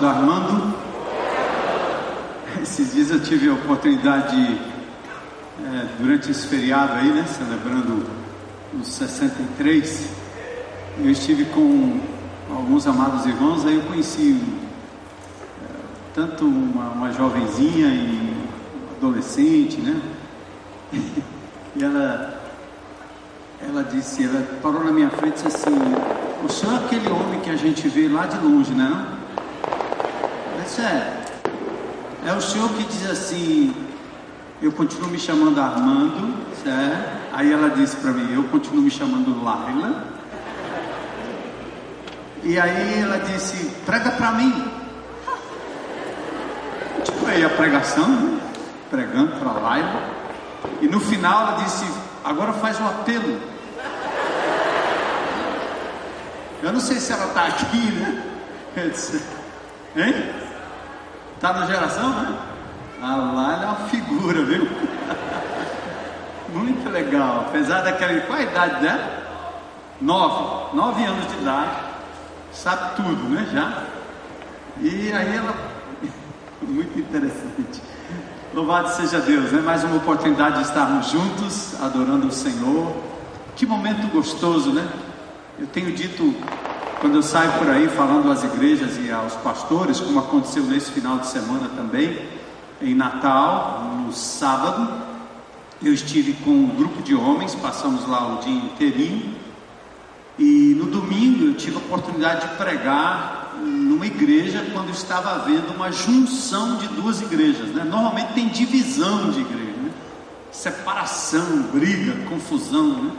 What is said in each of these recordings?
Chamando Armando. Esses dias eu tive a oportunidade de, é, durante esse feriado aí, né, celebrando os 63, eu estive com alguns amados irmãos, aí eu conheci é, tanto uma, uma jovenzinha e adolescente, né? E ela, ela disse, ela parou na minha frente e disse assim, o senhor é aquele homem que a gente vê lá de longe, né? Disse, é. O senhor que diz assim, eu continuo me chamando Armando, certo? Aí ela disse para mim, eu continuo me chamando Laila. E aí ela disse, prega para mim. Tipo aí a pregação, né? pregando para Laila. E no final ela disse, agora faz o um apelo. Eu não sei se ela está aqui, né? Hein? Está na geração, né? A Laila é uma figura, viu? Muito legal. Apesar daquela. Qual a idade dela? Nove. Nove anos de idade. Sabe tudo, né? Já. E aí ela. Muito interessante. Louvado seja Deus, né? Mais uma oportunidade de estarmos juntos, adorando o Senhor. Que momento gostoso, né? Eu tenho dito, quando eu saio por aí falando às igrejas e aos pastores, como aconteceu nesse final de semana também, em Natal, no sábado, eu estive com um grupo de homens, passamos lá o dia inteirinho, e no domingo eu tive a oportunidade de pregar numa igreja quando estava havendo uma junção de duas igrejas. Né? Normalmente tem divisão de igreja, né? separação, briga, confusão. Né?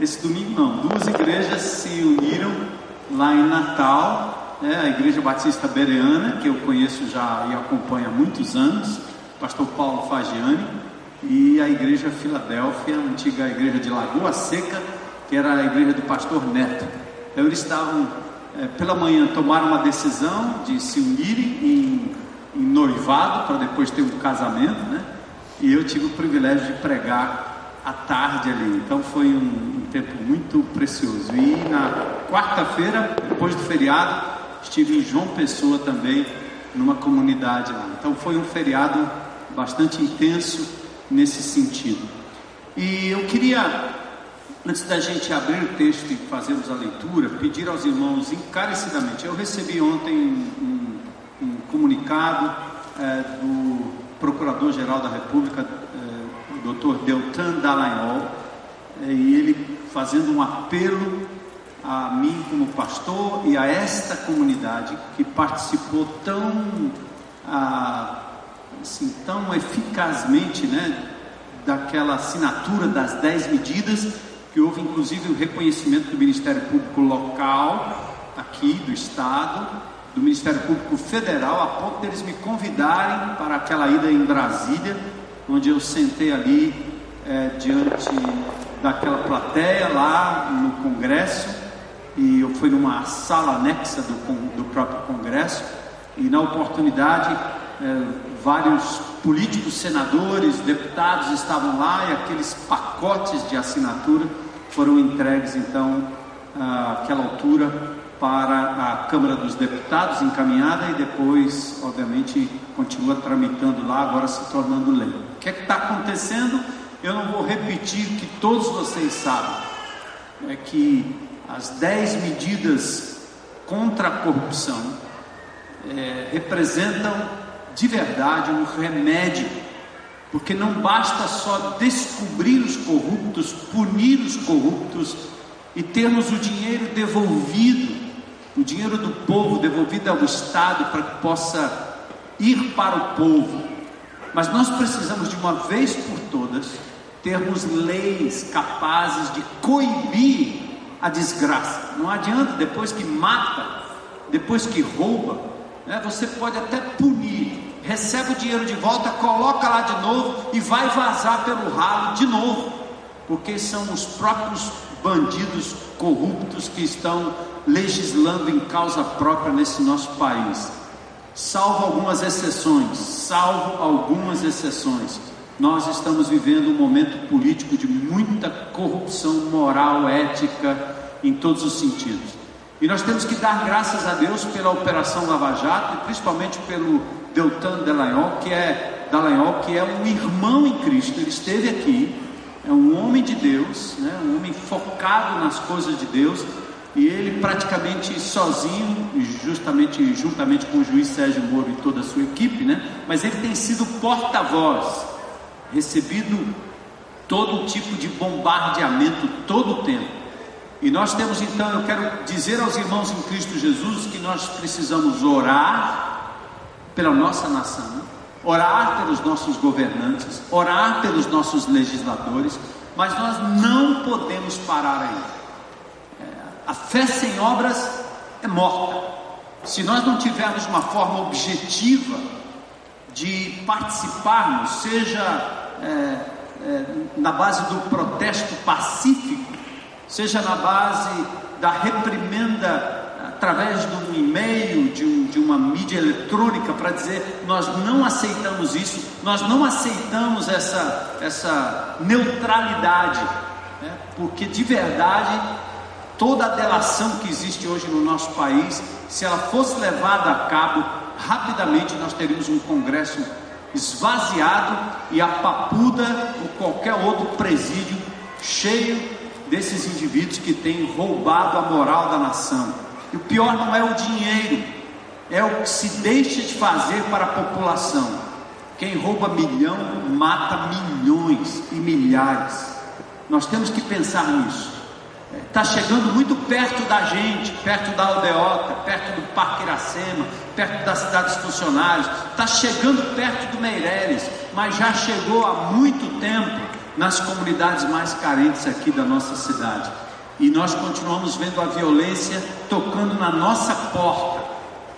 Esse domingo não, duas igrejas se uniram lá em Natal, né, a Igreja Batista Bereana, que eu conheço já e acompanho há muitos anos, pastor Paulo Fagiani, e a Igreja Filadélfia, a antiga igreja de Lagoa Seca, que era a igreja do pastor Neto. Então, eles estavam, é, pela manhã, tomaram uma decisão de se unirem em, em noivado, para depois ter um casamento, né? E eu tive o privilégio de pregar à tarde ali. Então foi um, um tempo muito precioso. E na quarta-feira, depois do feriado, estive em João Pessoa também, numa comunidade lá. Então foi um feriado bastante intenso nesse sentido. E eu queria, antes da gente abrir o texto e fazermos a leitura, pedir aos irmãos encarecidamente. Eu recebi ontem um, um comunicado é, do Procurador-Geral da República Dr. Deltan Dallagnol, e ele fazendo um apelo a mim como pastor e a esta comunidade que participou tão ah, assim, tão eficazmente né, daquela assinatura das dez medidas, que houve inclusive o reconhecimento do Ministério Público local, aqui do Estado, do Ministério Público Federal, a ponto deles me convidarem para aquela ida em Brasília onde eu sentei ali é, diante daquela plateia lá no Congresso, e eu fui numa sala anexa do, do próprio Congresso, e na oportunidade é, vários políticos, senadores, deputados estavam lá e aqueles pacotes de assinatura foram entregues então àquela altura para a Câmara dos Deputados, encaminhada e depois, obviamente, continua tramitando lá, agora se tornando lei. O que é está acontecendo? Eu não vou repetir que todos vocês sabem. É que as dez medidas contra a corrupção é, representam de verdade um remédio, porque não basta só descobrir os corruptos, punir os corruptos e termos o dinheiro devolvido o dinheiro do povo devolvido ao Estado para que possa ir para o povo. Mas nós precisamos de uma vez por todas termos leis capazes de coibir a desgraça. Não adianta depois que mata, depois que rouba, né, você pode até punir, recebe o dinheiro de volta, coloca lá de novo e vai vazar pelo ralo de novo, porque são os próprios bandidos corruptos que estão legislando em causa própria nesse nosso país. Salvo algumas exceções, salvo algumas exceções, nós estamos vivendo um momento político de muita corrupção moral, ética, em todos os sentidos. E nós temos que dar graças a Deus pela Operação Lava Jato e principalmente pelo Deltan Dallagnol, que é Dallagnol, que é um irmão em Cristo. Ele esteve aqui, é um homem de Deus, né? um homem focado nas coisas de Deus, e ele praticamente sozinho, justamente juntamente com o juiz Sérgio Moro e toda a sua equipe, né? Mas ele tem sido porta-voz, recebido todo tipo de bombardeamento todo o tempo. E nós temos então, eu quero dizer aos irmãos em Cristo Jesus que nós precisamos orar pela nossa nação, orar pelos nossos governantes, orar pelos nossos legisladores, mas nós não podemos parar aí. É, a fé sem obras é morta. Se nós não tivermos uma forma objetiva de participarmos, seja é, é, na base do protesto pacífico, seja na base da reprimenda através de um e-mail, de, um, de uma mídia eletrônica, para dizer: nós não aceitamos isso, nós não aceitamos essa, essa neutralidade, né? porque de verdade, toda a delação que existe hoje no nosso país, se ela fosse levada a cabo, rapidamente nós teríamos um Congresso esvaziado e a Papuda ou qualquer outro presídio cheio desses indivíduos que têm roubado a moral da nação. E o pior não é o dinheiro, é o que se deixa de fazer para a população. Quem rouba milhão mata milhões e milhares. Nós temos que pensar nisso. Está chegando muito perto da gente, perto da aldeota, perto do Parque Iracema, perto das cidades funcionários, está chegando perto do Meireles, mas já chegou há muito tempo nas comunidades mais carentes aqui da nossa cidade. E nós continuamos vendo a violência tocando na nossa porta.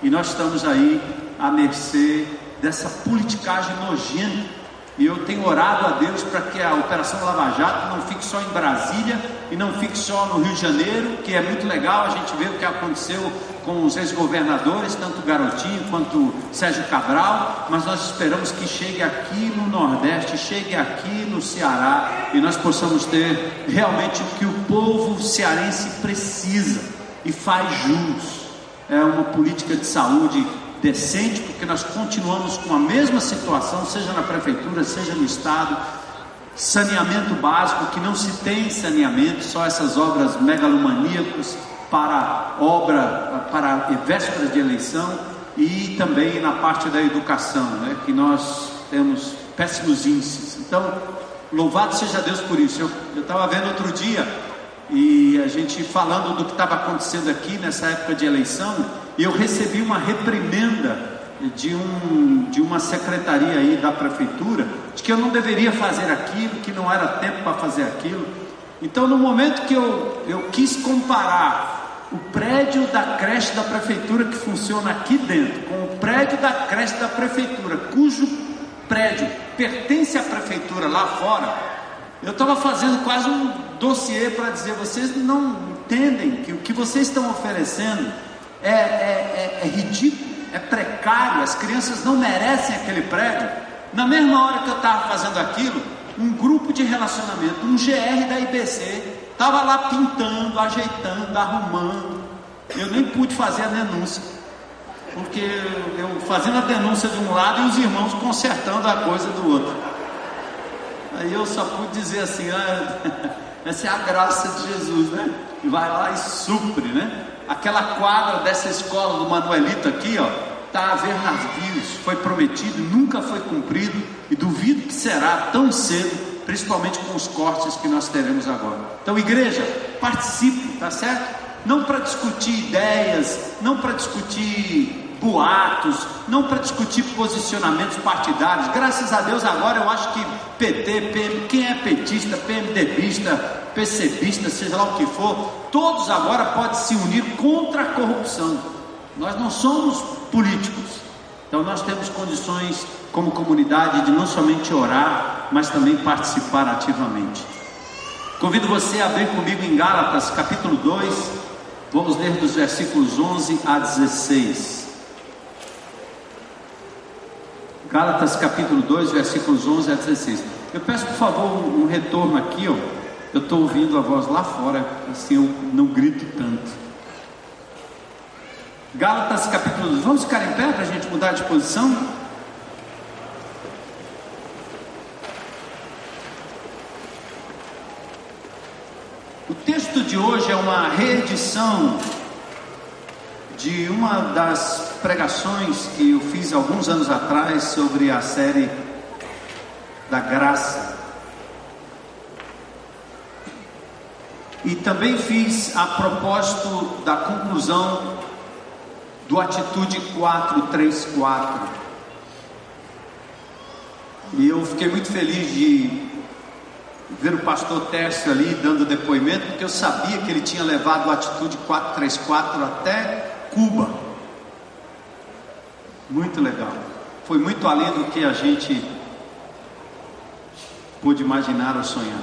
E nós estamos aí à mercê dessa politicagem nojenta e eu tenho orado a Deus para que a Operação Lava Jato não fique só em Brasília e não fique só no Rio de Janeiro, que é muito legal a gente ver o que aconteceu com os ex-governadores, tanto Garotinho quanto Sérgio Cabral, mas nós esperamos que chegue aqui no Nordeste, chegue aqui no Ceará e nós possamos ter realmente o que o povo cearense precisa e faz jus. É uma política de saúde decente, porque nós continuamos com a mesma situação, seja na prefeitura, seja no estado. Saneamento básico, que não se tem saneamento, só essas obras megalomaníacas para obra, para vésperas de eleição, e também na parte da educação, né, que nós temos péssimos índices. Então, louvado seja Deus por isso. Eu estava vendo outro dia, e a gente falando do que estava acontecendo aqui nessa época de eleição, e eu recebi uma reprimenda de, um, de uma secretaria aí da prefeitura, de que eu não deveria fazer aquilo, que não era tempo para fazer aquilo. Então, no momento que eu, eu quis comparar o prédio da creche da prefeitura que funciona aqui dentro com o prédio da creche da prefeitura, cujo prédio pertence à prefeitura lá fora, eu estava fazendo quase um dossiê para dizer: vocês não entendem que o que vocês estão oferecendo é, é, é, é ridículo, é precário, as crianças não merecem aquele prédio. Na mesma hora que eu estava fazendo aquilo, um grupo de relacionamento, um GR da IBC, estava lá pintando, ajeitando, arrumando. Eu nem pude fazer a denúncia, porque eu fazendo a denúncia de um lado e os irmãos consertando a coisa do outro. Aí eu só pude dizer assim: ah, essa é a graça de Jesus, né? Vai lá e supre, né? aquela quadra dessa escola do Manuelito aqui, ó, está a ver navios, foi prometido, nunca foi cumprido, e duvido que será tão cedo, principalmente com os cortes que nós teremos agora. Então, igreja, participe, tá certo? Não para discutir ideias, não para discutir boatos, não para discutir posicionamentos partidários. Graças a Deus agora eu acho que PT, PM, quem é petista, PMDBista, PCBista, seja lá o que for, todos agora podem se unir contra a corrupção. Nós não somos políticos, então nós temos condições como comunidade de não somente orar, mas também participar ativamente. Convido você a abrir comigo em Gálatas capítulo 2, vamos ler dos versículos 11 a 16. Gálatas capítulo 2, versículos 11 a 16. Eu peço por favor um, um retorno aqui, ó. Eu estou ouvindo a voz lá fora, assim eu não grito tanto. Gálatas capítulo 2. Vamos ficar em pé para a gente mudar de posição? O texto de hoje é uma reedição de uma das pregações que eu fiz alguns anos atrás sobre a série da graça. E também fiz a propósito da conclusão do Atitude 434. E eu fiquei muito feliz de ver o pastor Tércio ali dando depoimento, porque eu sabia que ele tinha levado a Atitude 434 até Cuba. Muito legal. Foi muito além do que a gente pôde imaginar ou sonhar.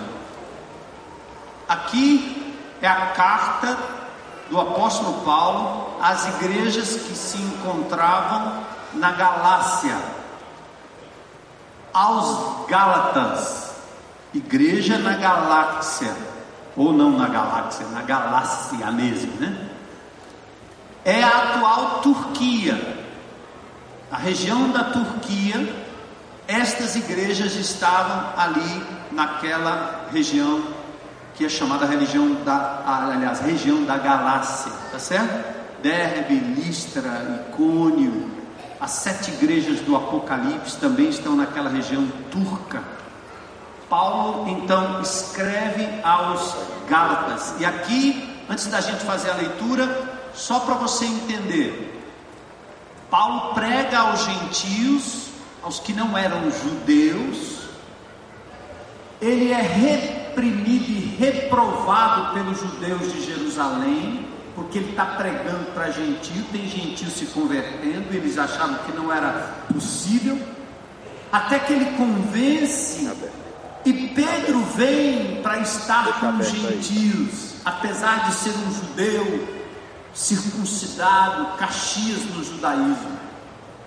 Aqui é a carta do apóstolo Paulo às igrejas que se encontravam na Galácia, aos Gálatas, igreja na galáxia, ou não na galáxia, na galáxia mesmo, né? É a atual Turquia, a região da Turquia, estas igrejas estavam ali naquela região que é chamada religião da, aliás, região da Galácia, tá certo? Derbe, Listra, Icônio, as sete igrejas do Apocalipse também estão naquela região turca. Paulo então escreve aos Gálatas, e aqui, antes da gente fazer a leitura, só para você entender, Paulo prega aos gentios, aos que não eram judeus, ele é reprimido e reprovado pelos judeus de Jerusalém, porque ele está pregando para gentio, tem gentio se convertendo, eles achavam que não era possível, até que ele convence, e Pedro vem para estar com os gentios, apesar de ser um judeu, circuncidado, Caxias no judaísmo.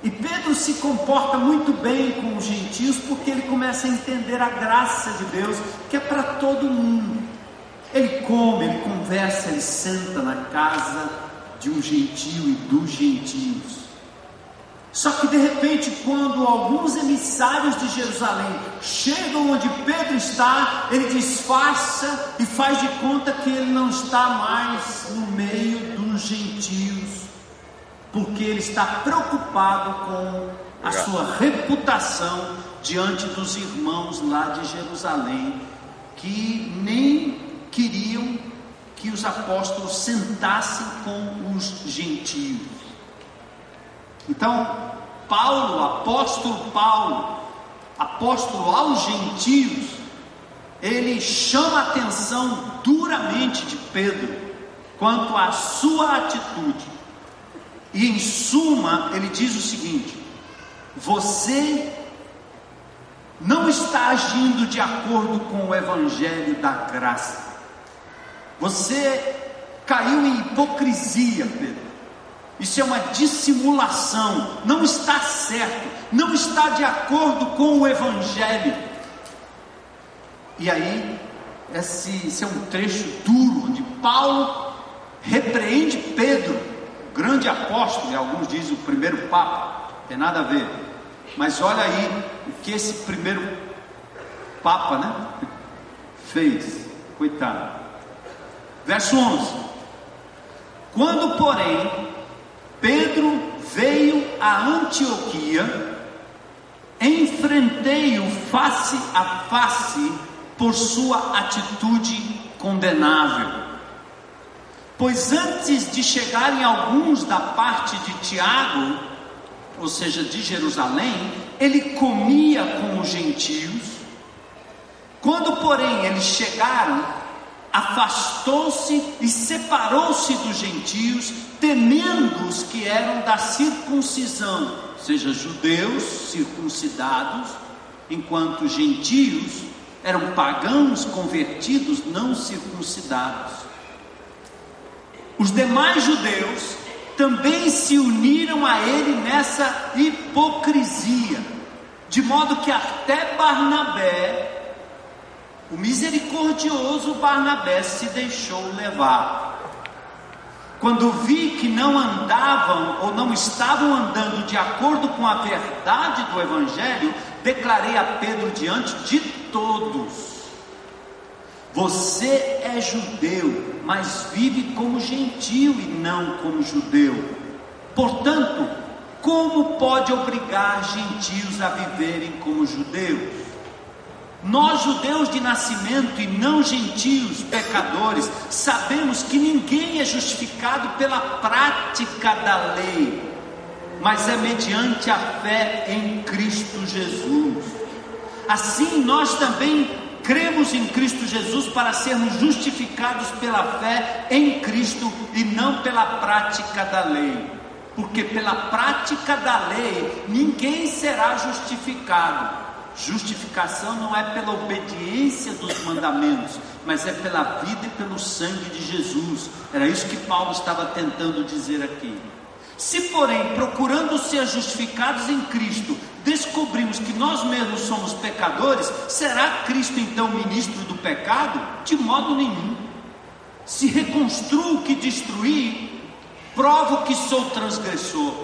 E Pedro se comporta muito bem com os gentios porque ele começa a entender a graça de Deus, que é para todo mundo. Ele come, ele conversa, ele senta na casa de um gentio e dos gentios. Só que de repente, quando alguns emissários de Jerusalém chegam onde Pedro está, ele disfarça e faz de conta que ele não está mais no meio dos gentios, porque ele está preocupado com a sua reputação diante dos irmãos lá de Jerusalém, que nem queriam que os apóstolos sentassem com os gentios. Então, Paulo, apóstolo Paulo, apóstolo aos gentios, ele chama a atenção duramente de Pedro quanto à sua atitude. E em suma, ele diz o seguinte: você não está agindo de acordo com o evangelho da graça. Você caiu em hipocrisia, Pedro. Isso é uma dissimulação, não está certo, não está de acordo com o Evangelho. E aí, esse, esse é um trecho duro, onde Paulo repreende Pedro, grande apóstolo, e alguns dizem o primeiro Papa, tem nada a ver. Mas olha aí o que esse primeiro Papa né, fez, coitado. Verso 11: Quando, porém, Pedro veio a Antioquia, enfrentei-o face a face por sua atitude condenável. Pois antes de chegarem alguns da parte de Tiago, ou seja, de Jerusalém, ele comia com os gentios. Quando, porém, eles chegaram, afastou-se e separou-se dos gentios, temendo os que eram da circuncisão, seja judeus circuncidados, enquanto gentios eram pagãos convertidos não circuncidados. Os demais judeus também se uniram a ele nessa hipocrisia, de modo que até Barnabé o misericordioso Barnabé se deixou levar. quando vi que não andavam ou não estavam andando de acordo com a verdade do Evangelho, declarei a Pedro diante de todos: Você é judeu, mas vive como gentil e não como judeu. Portanto, como pode obrigar gentios a viverem como judeus? Nós, judeus de nascimento e não gentios, pecadores, sabemos que ninguém é justificado pela prática da lei, mas é mediante a fé em Cristo Jesus. Assim, nós também cremos em Cristo Jesus para sermos justificados pela fé em Cristo e não pela prática da lei. Porque pela prática da lei ninguém será justificado Justificação não é pela obediência dos mandamentos, mas é pela vida e pelo sangue de Jesus. Era isso que Paulo estava tentando dizer aqui. Se, porém, procurando ser justificados em Cristo, descobrimos que nós mesmos somos pecadores, será Cristo então ministro do pecado? De modo nenhum. Se reconstruo o que destruí, provo que sou transgressor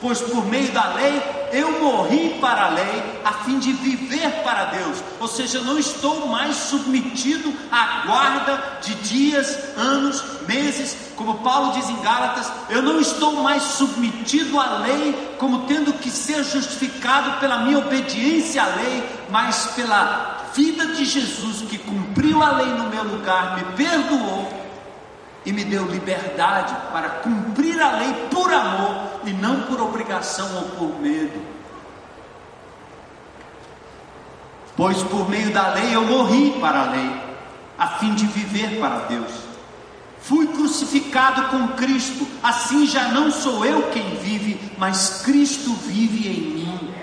pois por meio da lei eu morri para a lei, a fim de viver para Deus, ou seja, não estou mais submetido à guarda de dias, anos, meses, como Paulo diz em Gálatas, eu não estou mais submetido à lei, como tendo que ser justificado pela minha obediência à lei, mas pela vida de Jesus que cumpriu a lei no meu lugar, me perdoou e me deu liberdade para cumprir a lei por amor e não por obrigação ou por medo. Pois por meio da lei eu morri para a lei, a fim de viver para Deus. Fui crucificado com Cristo, assim já não sou eu quem vive, mas Cristo vive em mim.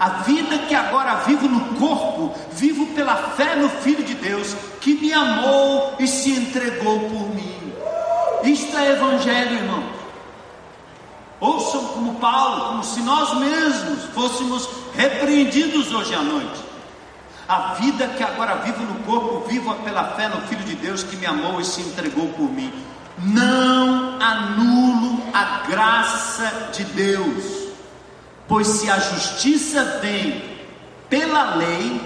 A vida que agora vivo no corpo, vivo pela fé no Filho de Deus, que me amou e se entregou por mim. Isto é evangelho, irmão. Ouçam como Paulo, como se nós mesmos fôssemos repreendidos hoje à noite. A vida que agora vivo no corpo, vivo pela fé no Filho de Deus que me amou e se entregou por mim. Não anulo a graça de Deus, pois se a justiça vem pela lei,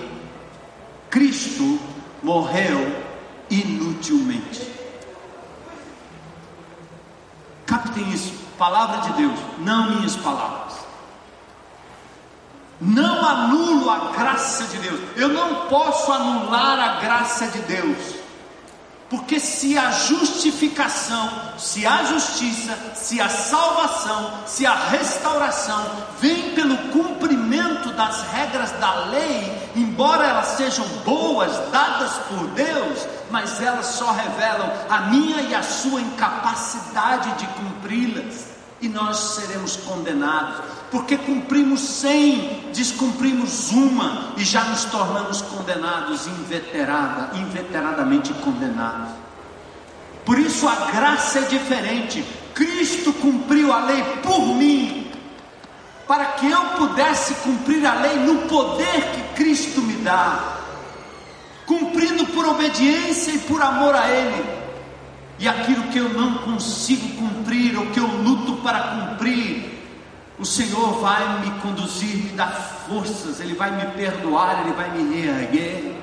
Cristo morreu inutilmente. Captem isso, palavra de Deus, não minhas palavras. Não anulo a graça de Deus. Eu não posso anular a graça de Deus. Porque se a justificação, se a justiça, se a salvação, se a restauração vem pelo cumprimento das regras da lei, embora elas sejam boas, dadas por Deus, mas elas só revelam a minha e a sua incapacidade de cumpri-las, e nós seremos condenados, porque cumprimos cem, descumprimos uma e já nos tornamos condenados, inveterada, inveteradamente condenados. Por isso a graça é diferente. Cristo cumpriu a lei por mim, para que eu pudesse cumprir a lei no poder que Cristo me dá cumprindo por obediência e por amor a Ele. E aquilo que eu não consigo cumprir, ou que eu luto para cumprir, o Senhor vai me conduzir, me dar forças, Ele vai me perdoar, Ele vai me reerguer.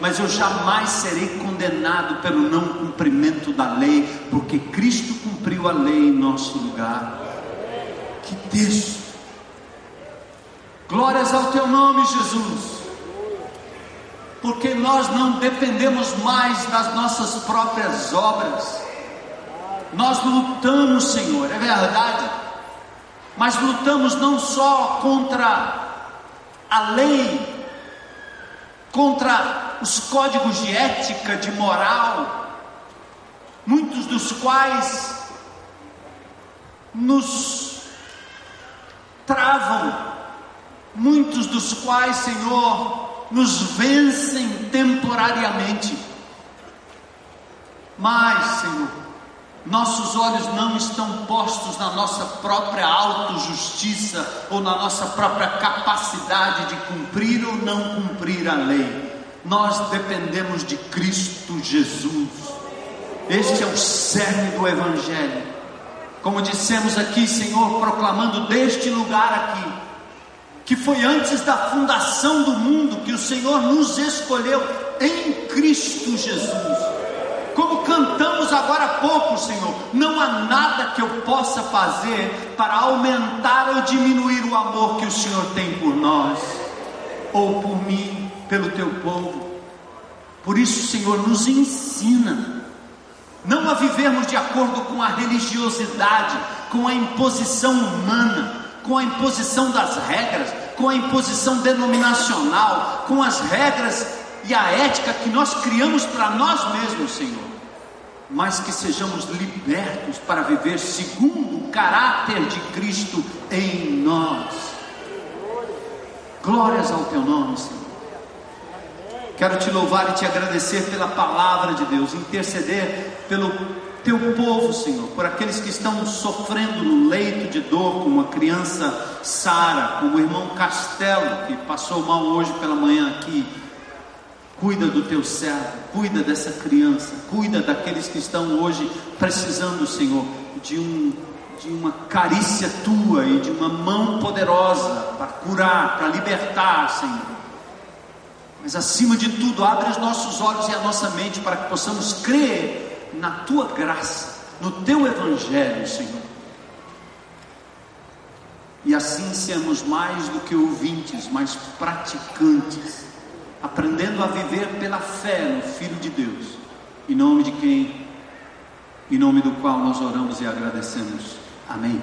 Mas eu jamais serei condenado pelo não cumprimento da lei, porque Cristo cumpriu a lei em nosso lugar. Que texto! Glórias ao teu nome, Jesus porque nós não dependemos mais das nossas próprias obras. Nós lutamos, Senhor, é verdade, mas lutamos não só contra a lei, contra os códigos de ética, de moral, muitos dos quais nos travam, muitos dos quais, Senhor, nos vencem temporariamente. Mas, Senhor, nossos olhos não estão postos na nossa própria autojustiça ou na nossa própria capacidade de cumprir ou não cumprir a lei. Nós dependemos de Cristo Jesus. Este é o cerne do Evangelho. Como dissemos aqui, Senhor, proclamando deste lugar aqui, que foi antes da fundação do mundo que o Senhor nos escolheu em Cristo Jesus. Como cantamos agora há pouco, Senhor, não há nada que eu possa fazer para aumentar ou diminuir o amor que o Senhor tem por nós, ou por mim, pelo teu povo. Por isso, Senhor, nos ensina não a vivermos de acordo com a religiosidade, com a imposição humana, com a imposição das regras, com a imposição denominacional, com as regras e a ética que nós criamos para nós mesmos, Senhor, mas que sejamos libertos para viver segundo o caráter de Cristo em nós. Glórias ao teu nome, Senhor. Quero te louvar e te agradecer pela palavra de Deus, interceder pelo teu povo, Senhor, por aqueles que estão sofrendo no leito de dor, como a criança Sara, como o irmão Castelo, que passou mal hoje pela manhã aqui. Cuida do teu servo, cuida dessa criança, cuida daqueles que estão hoje precisando, Senhor, de um de uma carícia tua e de uma mão poderosa para curar, para libertar, Senhor. Mas acima de tudo, abre os nossos olhos e a nossa mente para que possamos crer na tua graça, no teu evangelho, Senhor. E assim sermos mais do que ouvintes, mas praticantes, aprendendo a viver pela fé no Filho de Deus, em nome de quem, em nome do qual nós oramos e agradecemos. Amém.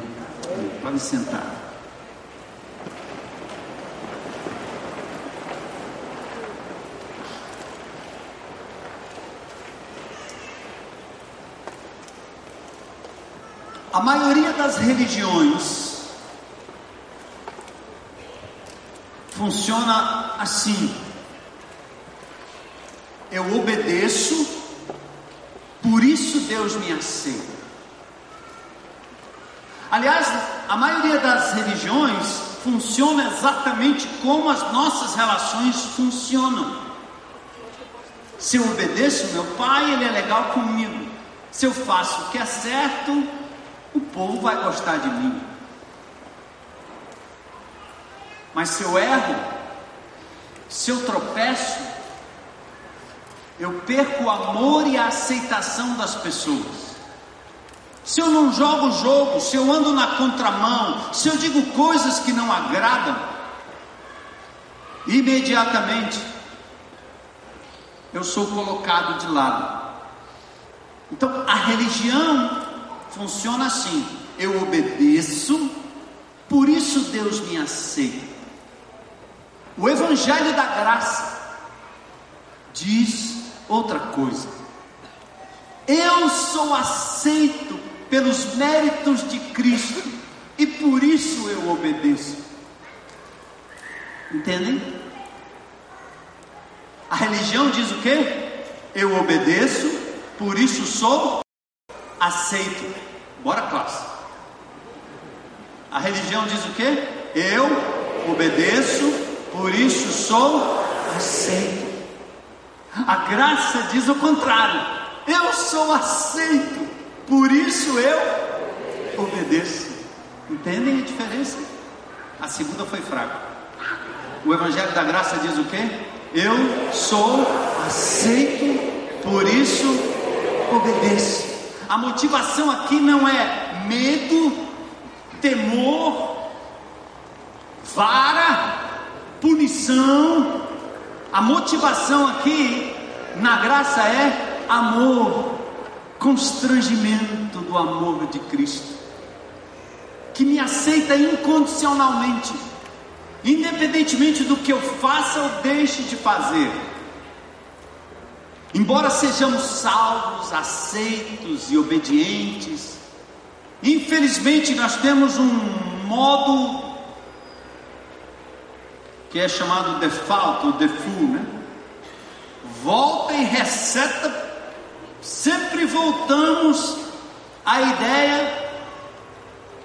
Pode sentar. A maioria das religiões funciona assim. Eu obedeço, por isso Deus me aceita. Aliás, a maioria das religiões funciona exatamente como as nossas relações funcionam. Se eu obedeço meu pai, ele é legal comigo. Se eu faço o que é certo, o povo vai gostar de mim. Mas se eu erro, se eu tropeço, eu perco o amor e a aceitação das pessoas. Se eu não jogo o jogo, se eu ando na contramão, se eu digo coisas que não agradam, imediatamente eu sou colocado de lado. Então a religião funciona assim: eu obedeço, por isso Deus me aceita. O Evangelho da Graça diz outra coisa. Eu sou aceito pelos méritos de Cristo e por isso eu obedeço. Entendem? A religião diz o quê? Eu obedeço, por isso sou aceito. Bora, classe. A religião diz o quê? Eu obedeço, por isso sou aceito. A graça diz o contrário. Eu sou aceito, por isso eu obedeço. Entendem a diferença? A segunda foi fraca. O Evangelho da Graça diz o quê? Eu sou aceito, por isso obedeço. A motivação aqui não é medo, temor, vara, punição. A motivação aqui na graça é amor, constrangimento do amor de Cristo, que me aceita incondicionalmente, independentemente do que eu faça ou deixe de fazer. Embora sejamos salvos, aceitos e obedientes, infelizmente nós temos um modo que é chamado default ou default, né? Volta e receta, sempre voltamos à ideia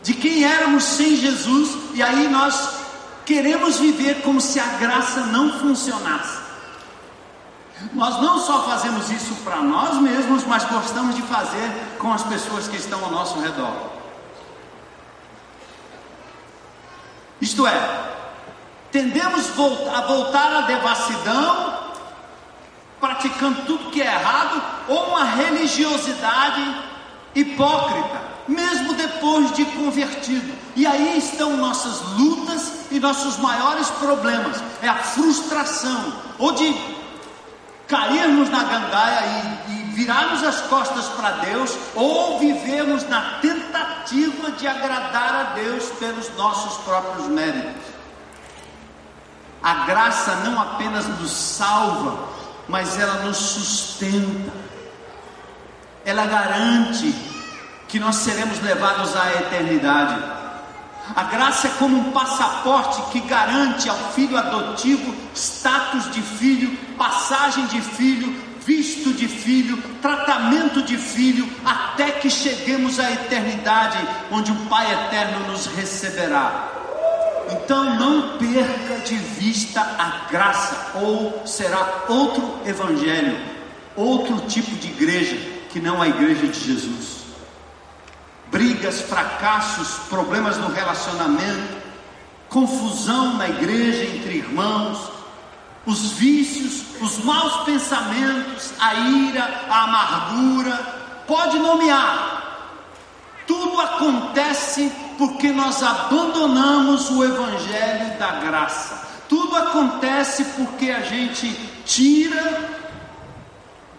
de quem éramos sem Jesus, e aí nós queremos viver como se a graça não funcionasse. Nós não só fazemos isso para nós mesmos, mas gostamos de fazer com as pessoas que estão ao nosso redor. Isto é, tendemos a voltar à devassidão, praticando tudo que é errado, ou uma religiosidade hipócrita, mesmo depois de convertido. E aí estão nossas lutas e nossos maiores problemas: é a frustração, ou de cairmos na gandaia e, e virarmos as costas para Deus, ou vivermos na tentativa de agradar a Deus pelos nossos próprios méritos. A graça não apenas nos salva, mas ela nos sustenta, ela garante que nós seremos levados à eternidade. A graça é como um passaporte que garante ao filho adotivo status de filho, passagem de filho, visto de filho, tratamento de filho, até que cheguemos à eternidade, onde o Pai eterno nos receberá. Então não perca de vista a graça, ou será outro evangelho, outro tipo de igreja que não a igreja de Jesus brigas, fracassos, problemas no relacionamento, confusão na igreja entre irmãos, os vícios, os maus pensamentos, a ira, a amargura, pode nomear. Tudo acontece porque nós abandonamos o evangelho da graça. Tudo acontece porque a gente tira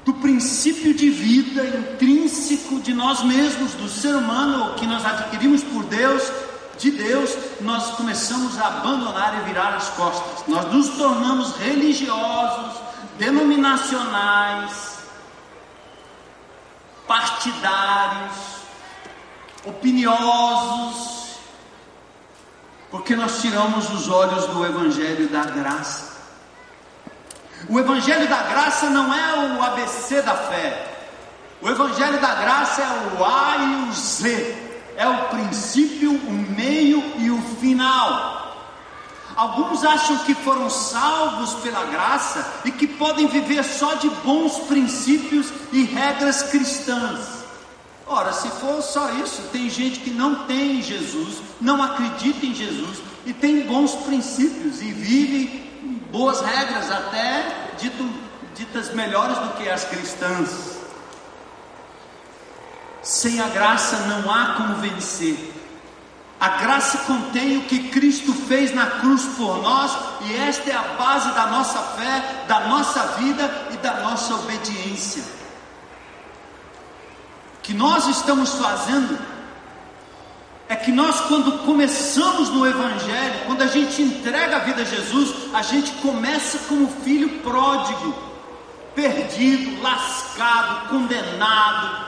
do princípio de vida intrínseco de nós mesmos, do ser humano que nós adquirimos por Deus, de Deus, nós começamos a abandonar e virar as costas. Nós nos tornamos religiosos, denominacionais, partidários, opiniosos, porque nós tiramos os olhos do evangelho da graça. O Evangelho da Graça não é o ABC da fé. O Evangelho da Graça é o A e o Z. É o princípio, o meio e o final. Alguns acham que foram salvos pela graça e que podem viver só de bons princípios e regras cristãs. Ora, se for só isso, tem gente que não tem Jesus, não acredita em Jesus e tem bons princípios e vive boas regras, até dito, ditas melhores do que as cristãs. Sem a graça não há como vencer. A graça contém o que Cristo fez na cruz por nós, e esta é a base da nossa fé, da nossa vida e da nossa obediência. O que nós estamos fazendo é que nós, quando começamos no Evangelho, quando a gente entrega a vida a Jesus, a gente começa como filho pródigo, perdido, lascado, condenado.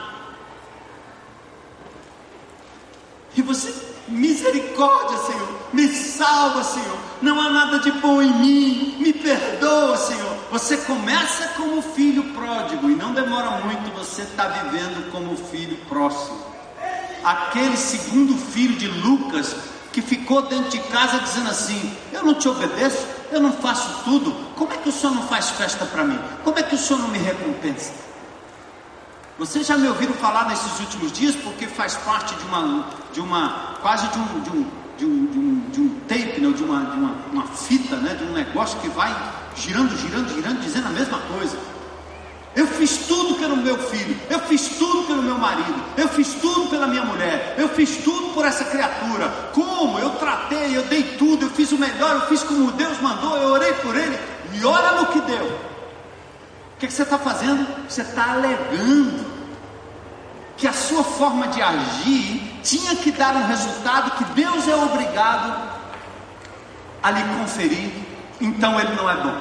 E você, misericórdia, Senhor, me salva, Senhor. Não há nada de bom em mim, me perdoa, Senhor. Você começa como filho pródigo e não demora muito, você está vivendo como filho próximo aquele segundo filho de Lucas que ficou dentro de casa dizendo assim: Eu não te obedeço, eu não faço tudo, como é que o senhor não faz festa para mim? Como é que o senhor não me recompensa? Vocês já me ouviram falar nesses últimos dias, porque faz parte de uma, de uma quase de um, de um, de um, de um, de um tape, né? de, uma, de uma, uma fita, né? de um negócio que vai girando, girando, girando, dizendo a mesma coisa. Eu fiz tudo pelo meu filho, eu fiz tudo pelo meu marido, eu fiz tudo pela minha mulher, eu fiz tudo por essa criatura. Como? Eu tratei, eu dei tudo, eu fiz o melhor, eu fiz como Deus mandou, eu orei por ele e olha no que deu. O que, que você está fazendo? Você está alegando que a sua forma de agir tinha que dar um resultado que Deus é obrigado a lhe conferir, então ele não é bom.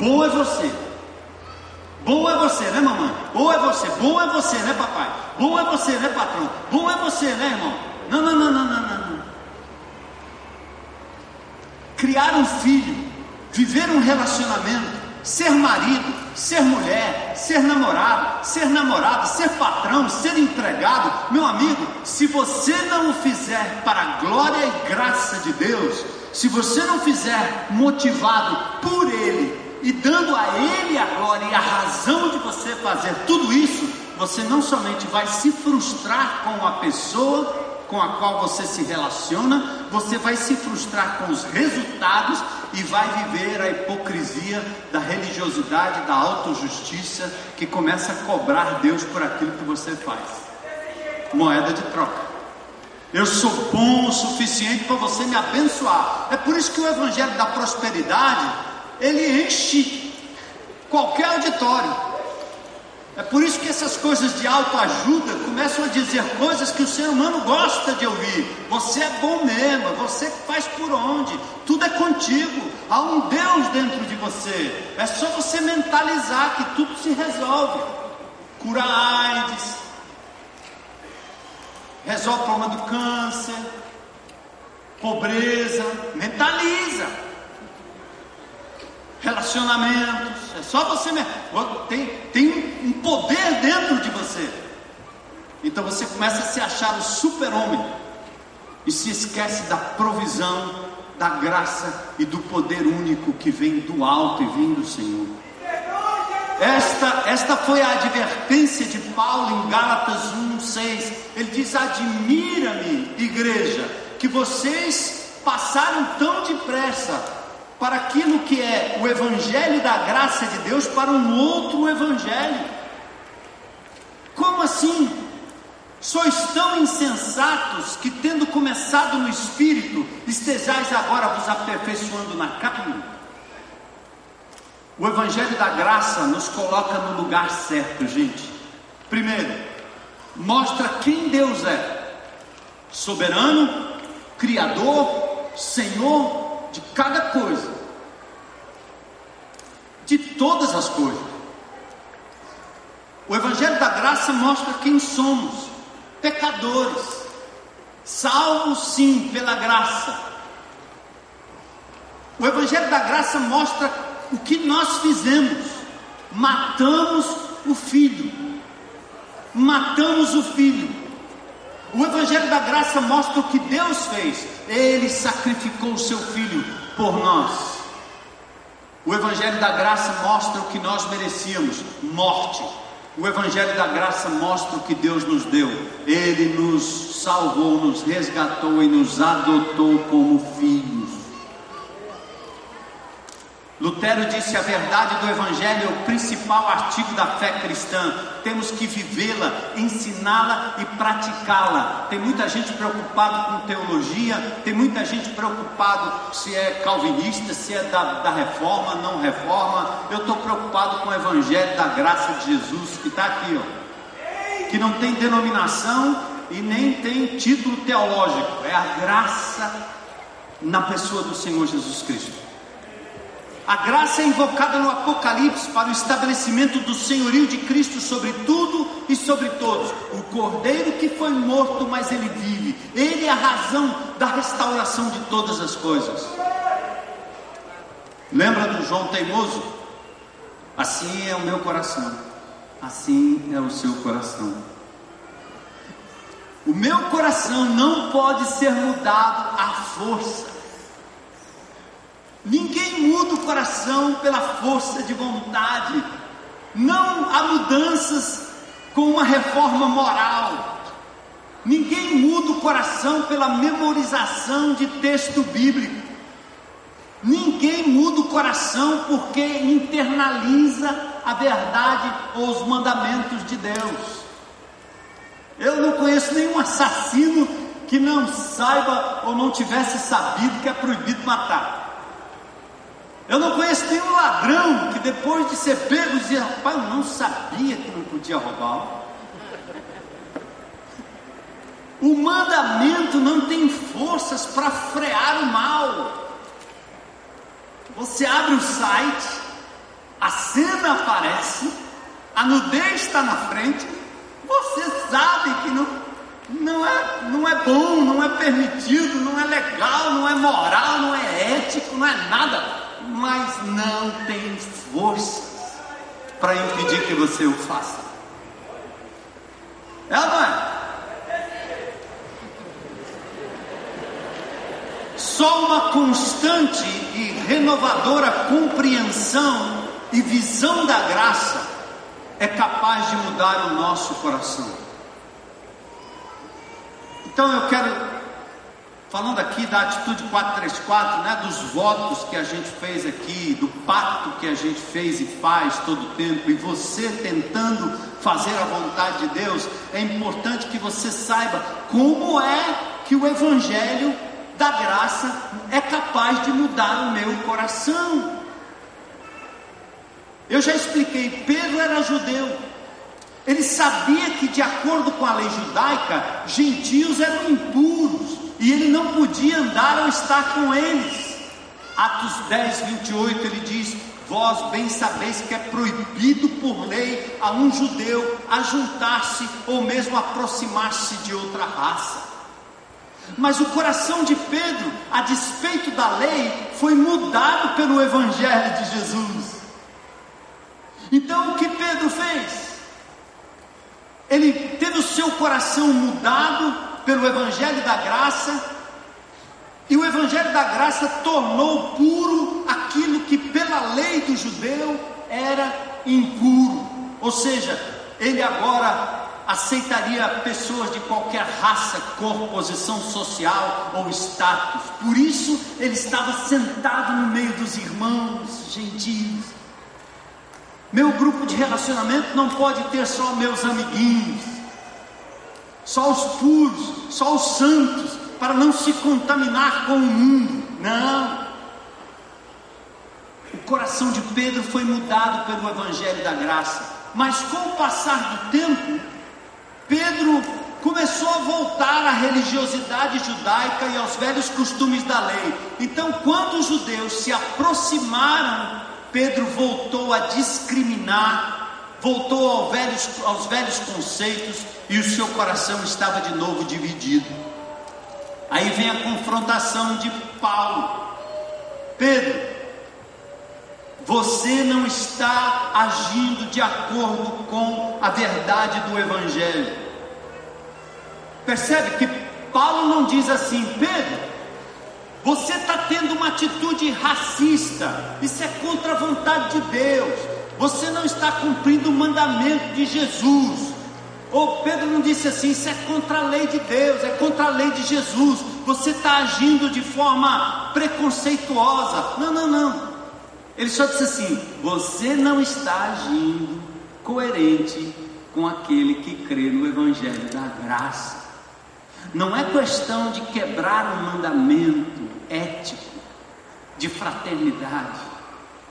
Bom é você Bom é você, né, mamãe? Bom é você, bom é você, né, papai? Bom é você, né, patrão? Bom é você, né, irmão? Não, não, não, não, não, não. não. Criar um filho, viver um relacionamento, ser marido, ser mulher, ser namorado, ser namorada, ser patrão, ser empregado, meu amigo, se você não o fizer para a glória e graça de Deus, se você não fizer motivado por Ele e dando a Ele a agora, e a razão de você fazer tudo isso, você não somente vai se frustrar com a pessoa com a qual você se relaciona, você vai se frustrar com os resultados e vai viver a hipocrisia da religiosidade, da autojustiça, que começa a cobrar Deus por aquilo que você faz. Moeda de troca. Eu sou bom o suficiente para você me abençoar. É por isso que o evangelho da prosperidade, ele enche qualquer auditório. É por isso que essas coisas de autoajuda começam a dizer coisas que o ser humano gosta de ouvir. Você é bom mesmo, você faz por onde, tudo é contigo. Há um Deus dentro de você. É só você mentalizar que tudo se resolve. Cura AIDS, resolve o problema do câncer, pobreza, mentaliza relacionamentos. É só você tem, tem um poder dentro de você. Então você começa a se achar o super-homem e se esquece da provisão, da graça e do poder único que vem do alto e vem do Senhor. Esta, esta foi a advertência de Paulo em Gálatas 1,6. Ele diz: Admira-me, igreja, que vocês passaram tão depressa para aquilo que é o evangelho da graça de Deus para um outro evangelho. Como assim? Sois tão insensatos que, tendo começado no espírito, estejais agora vos aperfeiçoando na carne? O evangelho da graça nos coloca no lugar certo, gente. Primeiro, mostra quem Deus é: soberano, criador, Senhor de cada coisa, de todas as coisas. O Evangelho da Graça mostra quem somos: pecadores, salvos sim pela graça. O Evangelho da Graça mostra o que nós fizemos: matamos o filho, matamos o filho. O Evangelho da Graça mostra o que Deus fez. Ele sacrificou o seu filho por nós. O Evangelho da Graça mostra o que nós merecíamos: morte. O Evangelho da Graça mostra o que Deus nos deu. Ele nos salvou, nos resgatou e nos adotou como filhos. Lutero disse: a verdade do Evangelho é o principal artigo da fé cristã. Temos que vivê-la, ensiná-la e praticá-la. Tem muita gente preocupada com teologia, tem muita gente preocupado se é calvinista, se é da, da reforma, não reforma. Eu estou preocupado com o Evangelho da graça de Jesus, que está aqui, ó. que não tem denominação e nem tem título teológico. É a graça na pessoa do Senhor Jesus Cristo. A graça é invocada no Apocalipse para o estabelecimento do senhorio de Cristo sobre tudo e sobre todos. O cordeiro que foi morto, mas ele vive. Ele é a razão da restauração de todas as coisas. Lembra do João teimoso? Assim é o meu coração, assim é o seu coração. O meu coração não pode ser mudado à força. Coração pela força de vontade. Não há mudanças com uma reforma moral. Ninguém muda o coração pela memorização de texto bíblico. Ninguém muda o coração porque internaliza a verdade ou os mandamentos de Deus. Eu não conheço nenhum assassino que não saiba ou não tivesse sabido que é proibido matar. Eu não conheço nenhum ladrão que depois de ser pego dizia, rapaz, eu não sabia que não podia roubar. O mandamento não tem forças para frear o mal. Você abre o site, a cena aparece, a nudez está na frente, você sabe que não, não, é, não é bom, não é permitido, não é legal, não é moral, não é ético, não é nada mas não tem forças para impedir que você o faça. É não é? Só uma constante e renovadora compreensão e visão da graça é capaz de mudar o nosso coração. Então eu quero falando aqui da atitude 434, né, dos votos que a gente fez aqui, do pacto que a gente fez e faz todo o tempo, e você tentando fazer a vontade de Deus, é importante que você saiba como é que o Evangelho da graça é capaz de mudar o meu coração. Eu já expliquei, Pedro era judeu, ele sabia que, de acordo com a lei judaica, gentios eram impuros, e ele não podia andar ou estar com eles. Atos 10, 28 ele diz: Vós bem sabeis que é proibido por lei a um judeu ajuntar-se ou mesmo aproximar-se de outra raça. Mas o coração de Pedro, a despeito da lei, foi mudado pelo Evangelho de Jesus. Então o que Pedro fez? Ele teve o seu coração mudado pelo Evangelho da Graça, e o Evangelho da Graça tornou puro aquilo que pela lei do judeu era impuro. Ou seja, ele agora aceitaria pessoas de qualquer raça, cor, posição social ou status. Por isso ele estava sentado no meio dos irmãos gentios. Meu grupo de relacionamento não pode ter só meus amiguinhos só os puros, só os santos, para não se contaminar com o mundo. Não. O coração de Pedro foi mudado pelo Evangelho da Graça, mas com o passar do tempo, Pedro começou a voltar à religiosidade judaica e aos velhos costumes da lei. Então, quando os judeus se aproximaram, Pedro voltou a discriminar voltou aos velhos, conceitos e o seu coração estava de novo dividido. Aí vem a confrontação de Paulo. Pedro, você não está agindo de acordo com a verdade do Evangelho. Percebe que Paulo não diz assim, Pedro, você está tendo uma atitude racista, isso é contra a vontade de Deus você não está cumprindo o mandamento de Jesus. Ou Pedro não disse assim: isso é contra a lei de Deus, é contra a lei de Jesus. Você está agindo de forma preconceituosa. Não, não, não. Ele só disse assim: você não está agindo coerente com aquele que crê no Evangelho da graça. Não é questão de quebrar um mandamento ético de fraternidade.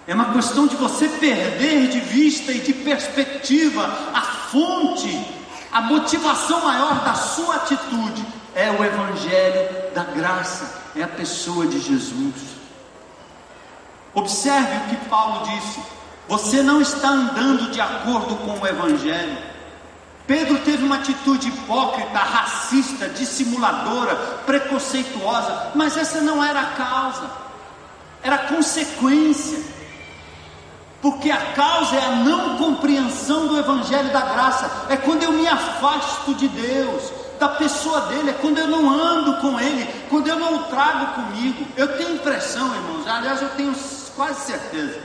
É uma questão de você perder de vista e de perspectiva a fonte, a motivação maior da sua atitude é o Evangelho da graça, é a pessoa de Jesus. Observe o que Paulo disse: você não está andando de acordo com o Evangelho. Pedro teve uma atitude hipócrita, racista, dissimuladora, preconceituosa, mas essa não era a causa, era a consequência. Porque a causa é a não compreensão do Evangelho da graça, é quando eu me afasto de Deus, da pessoa dele, é quando eu não ando com ele, quando eu não o trago comigo. Eu tenho impressão, irmãos, aliás, eu tenho quase certeza,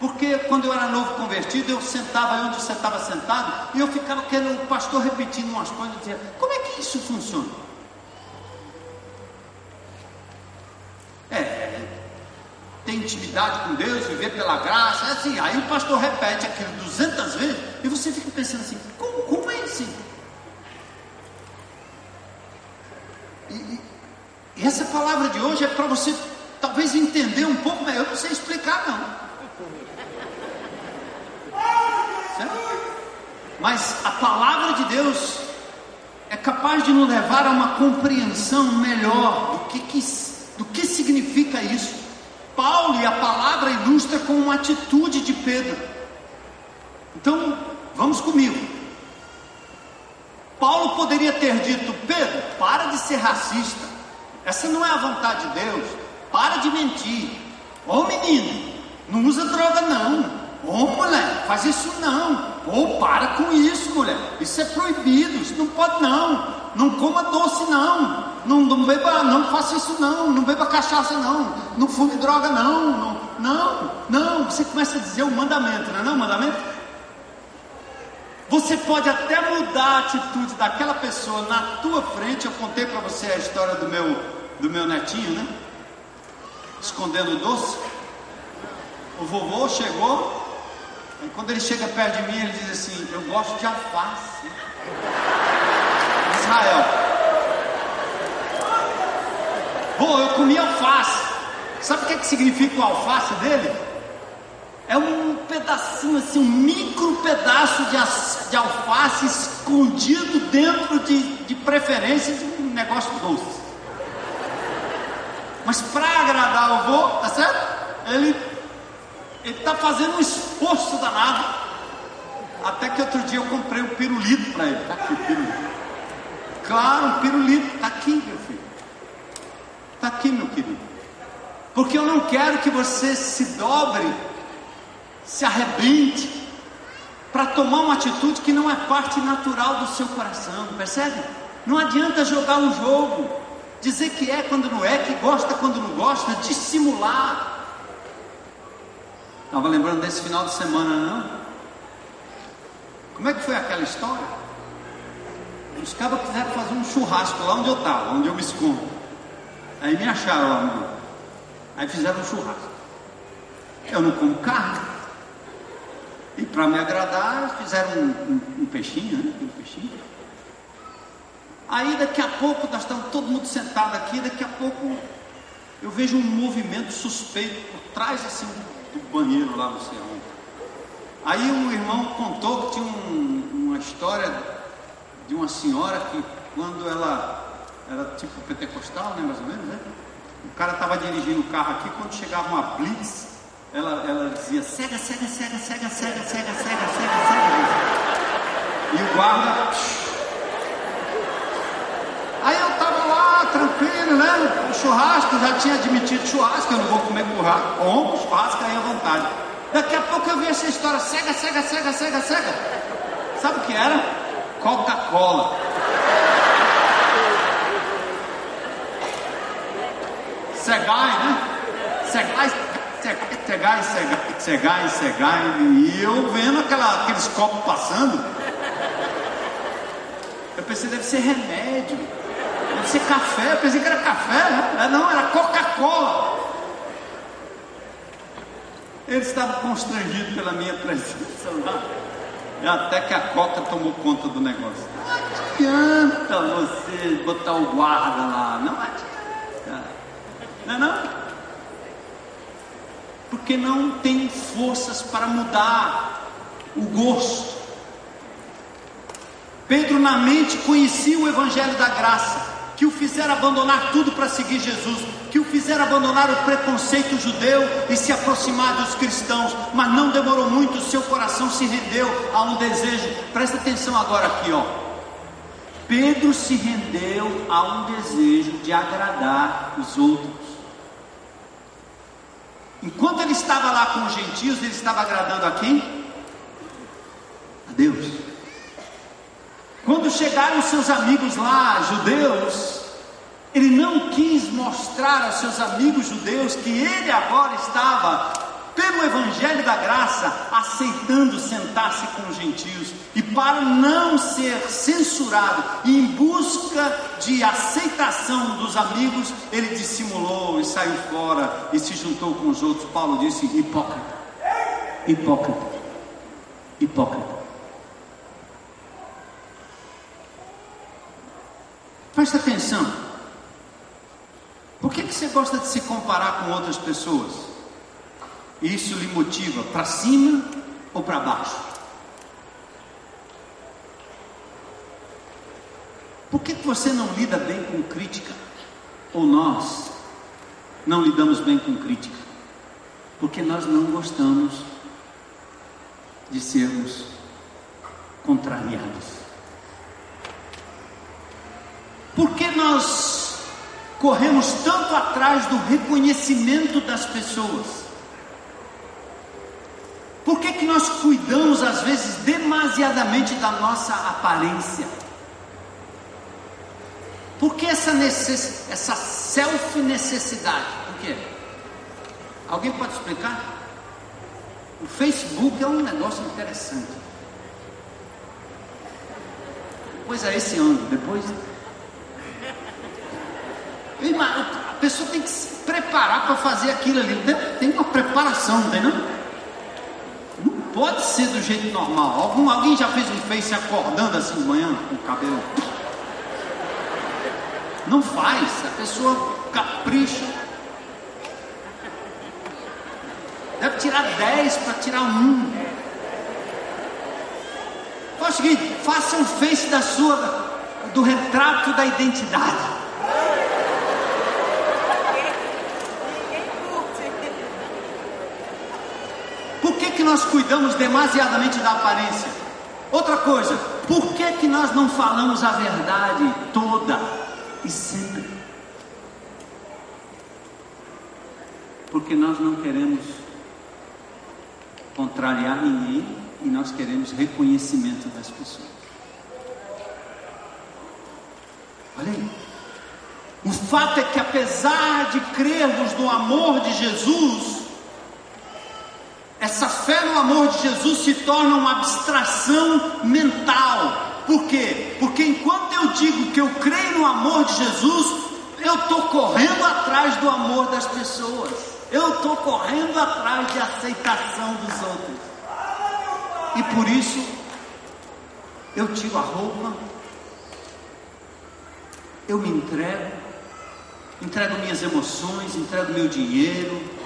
porque quando eu era novo convertido, eu sentava onde você estava sentado e eu ficava querendo o pastor repetindo umas coisas, e dizia: como é que isso funciona? É, ter intimidade com Deus, viver pela graça, é assim. Aí o pastor repete aquilo 200 vezes e você fica pensando assim: como, como é assim? E, e, essa palavra de hoje é para você talvez entender um pouco melhor. Eu não sei explicar, não. Certo? Mas a palavra de Deus é capaz de nos levar a uma compreensão melhor do que, que, do que significa isso. Paulo e a palavra ilustra com uma atitude de Pedro. Então, vamos comigo. Paulo poderia ter dito: Pedro, para de ser racista. Essa não é a vontade de Deus. Para de mentir. Ô oh, menino, não usa droga não. Ô oh, mulher, faz isso não. Ou oh, para com isso, mulher. Isso é proibido. Isso não pode não. Não coma doce não. Não, não beba, não faça isso não. Não beba cachaça não. Não fume droga não. não não, não. Você começa a dizer o mandamento, não é não, mandamento? Você pode até mudar a atitude daquela pessoa na tua frente. Eu contei para você a história do meu, do meu netinho, né? Escondendo o doce. O vovô chegou, e quando ele chega perto de mim, ele diz assim: Eu gosto de alface. Israel. Pô, eu comi alface. Sabe o que, é que significa o alface dele? É um pedacinho assim, um micro pedaço de, de alface escondido dentro de, de preferência de um negócio doce. Mas para agradar o avô, tá certo? Ele está fazendo um esforço danado. Até que outro dia eu comprei um pirulito para ele. Está aqui pirulito. Claro, um pirulito. Está aqui, aqui, meu querido. Porque eu não quero que você se dobre, se arrebente, para tomar uma atitude que não é parte natural do seu coração, percebe? Não adianta jogar um jogo, dizer que é quando não é, que gosta quando não gosta, dissimular. Estava lembrando desse final de semana, não? Como é que foi aquela história? Os cabos quiseram fazer um churrasco lá onde eu estava, onde eu me escondo. Aí me acharam lá no Aí fizeram um churrasco. Eu não como carne. E para me agradar, fizeram um, um, um peixinho, né? Um peixinho. Aí daqui a pouco, nós estamos todo mundo sentado aqui, daqui a pouco eu vejo um movimento suspeito por trás assim do banheiro lá, não sei. Aí um irmão contou que tinha um, uma história de uma senhora que quando ela era tipo pentecostal, né, mais ou menos, né? O cara estava dirigindo o carro aqui, quando chegava uma blitz, ela, ela dizia, cega, cega, cega, cega, cega, cega, cega, cega, cega. E o guarda. Aí eu estava lá, tranquilo, né? O churrasco, já tinha admitido churrasco, eu não vou comer currado, como churrasco aí à vontade. Daqui a pouco eu vi essa história, cega, cega, cega, cega, cega. Sabe o que era? Coca-Cola. Segai, né? Segai, segai, segai, segai, e eu vendo aquela, aqueles copos passando. Eu pensei, deve ser remédio, deve ser café. Eu pensei que era café, né? Não, era Coca-Cola. Eles estavam constrangidos pela minha presença lá. Até que a Coca tomou conta do negócio. Não adianta você botar o guarda lá. Não adianta. Não é não? Porque não tem forças para mudar o gosto. Pedro na mente conhecia o Evangelho da Graça, que o fizera abandonar tudo para seguir Jesus, que o fizera abandonar o preconceito judeu e se aproximar dos cristãos, mas não demorou muito, seu coração se rendeu a um desejo. Presta atenção agora aqui, ó. Pedro se rendeu a um desejo de agradar os outros. Enquanto ele estava lá com os gentios, ele estava agradando a quem? A Deus. Quando chegaram seus amigos lá, judeus, ele não quis mostrar aos seus amigos judeus que ele agora estava pelo Evangelho da Graça, aceitando sentar-se com os gentios, e para não ser censurado, e em busca de aceitação dos amigos, ele dissimulou e saiu fora e se juntou com os outros. Paulo disse: hipócrita, hipócrita, hipócrita. Presta atenção. Por que, que você gosta de se comparar com outras pessoas? Isso lhe motiva para cima ou para baixo? Por que você não lida bem com crítica? Ou nós não lidamos bem com crítica? Porque nós não gostamos de sermos contrariados. Por que nós corremos tanto atrás do reconhecimento das pessoas? Por que, que nós cuidamos às vezes demasiadamente da nossa aparência? Por que essa, necess... essa self-necessidade? Por quê? Alguém pode explicar? O Facebook é um negócio interessante. Pois é, esse ano, depois. A pessoa tem que se preparar para fazer aquilo ali. Tem uma preparação, não tem não? Pode ser do jeito normal. Algum, alguém já fez um face acordando assim de manhã com o cabelo? Não faz. A pessoa capricha. Deve tirar 10 para tirar um. Faz o seguinte, faça um face da sua, do retrato da identidade. Por que, que nós cuidamos demasiadamente da aparência? Outra coisa, por que, que nós não falamos a verdade toda e sempre? Porque nós não queremos contrariar ninguém e nós queremos reconhecimento das pessoas. Olha aí. O fato é que, apesar de crermos no amor de Jesus, essa fé no amor de Jesus se torna uma abstração mental. Por quê? Porque enquanto eu digo que eu creio no amor de Jesus, eu estou correndo atrás do amor das pessoas. Eu estou correndo atrás de aceitação dos outros. E por isso, eu tiro a roupa, eu me entrego, entrego minhas emoções, entrego meu dinheiro,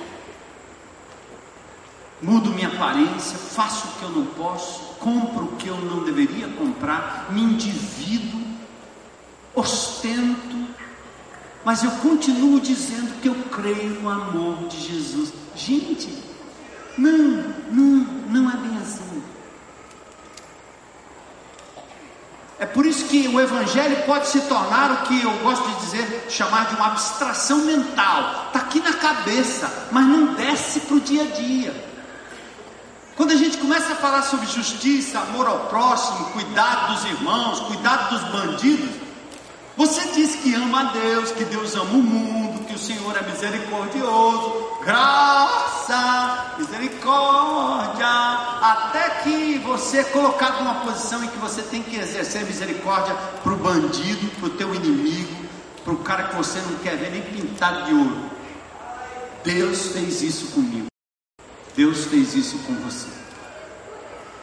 mudo minha aparência, faço o que eu não posso, compro o que eu não deveria comprar, me endivido, ostento, mas eu continuo dizendo que eu creio no amor de Jesus. Gente, não, não, não é bem assim. É por isso que o Evangelho pode se tornar o que eu gosto de dizer, chamar de uma abstração mental. Está aqui na cabeça, mas não desce para o dia a dia. Quando a gente começa a falar sobre justiça, amor ao próximo, cuidado dos irmãos, cuidado dos bandidos, você diz que ama a Deus, que Deus ama o mundo, que o Senhor é misericordioso, graça, misericórdia, até que você é colocado numa posição em que você tem que exercer misericórdia para o bandido, para o teu inimigo, para o cara que você não quer ver nem pintado de ouro. Deus fez isso comigo. Deus fez isso com você.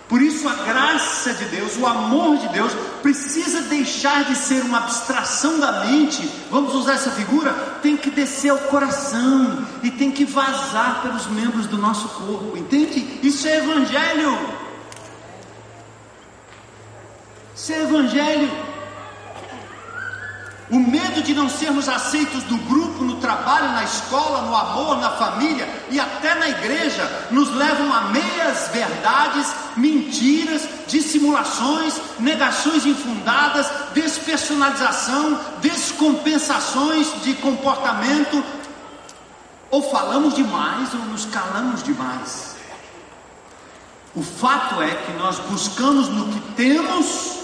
Por isso, a graça de Deus, o amor de Deus, precisa deixar de ser uma abstração da mente. Vamos usar essa figura? Tem que descer ao coração e tem que vazar pelos membros do nosso corpo, entende? Isso é Evangelho. Isso é Evangelho. O medo de não sermos aceitos no grupo, no trabalho, na escola, no amor, na família e até na igreja nos levam a meias verdades, mentiras, dissimulações, negações infundadas, despersonalização, descompensações de comportamento. Ou falamos demais ou nos calamos demais. O fato é que nós buscamos no que temos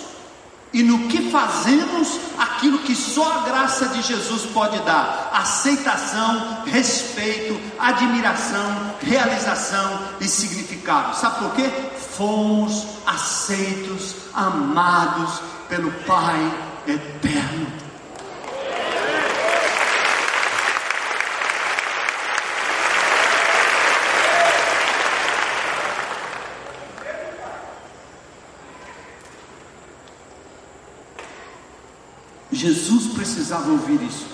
e no que fazemos aquilo que só a graça de Jesus pode dar: aceitação, respeito, admiração, realização e significado. Sabe por quê? Fomos aceitos, amados pelo Pai eterno. Jesus precisava ouvir isso.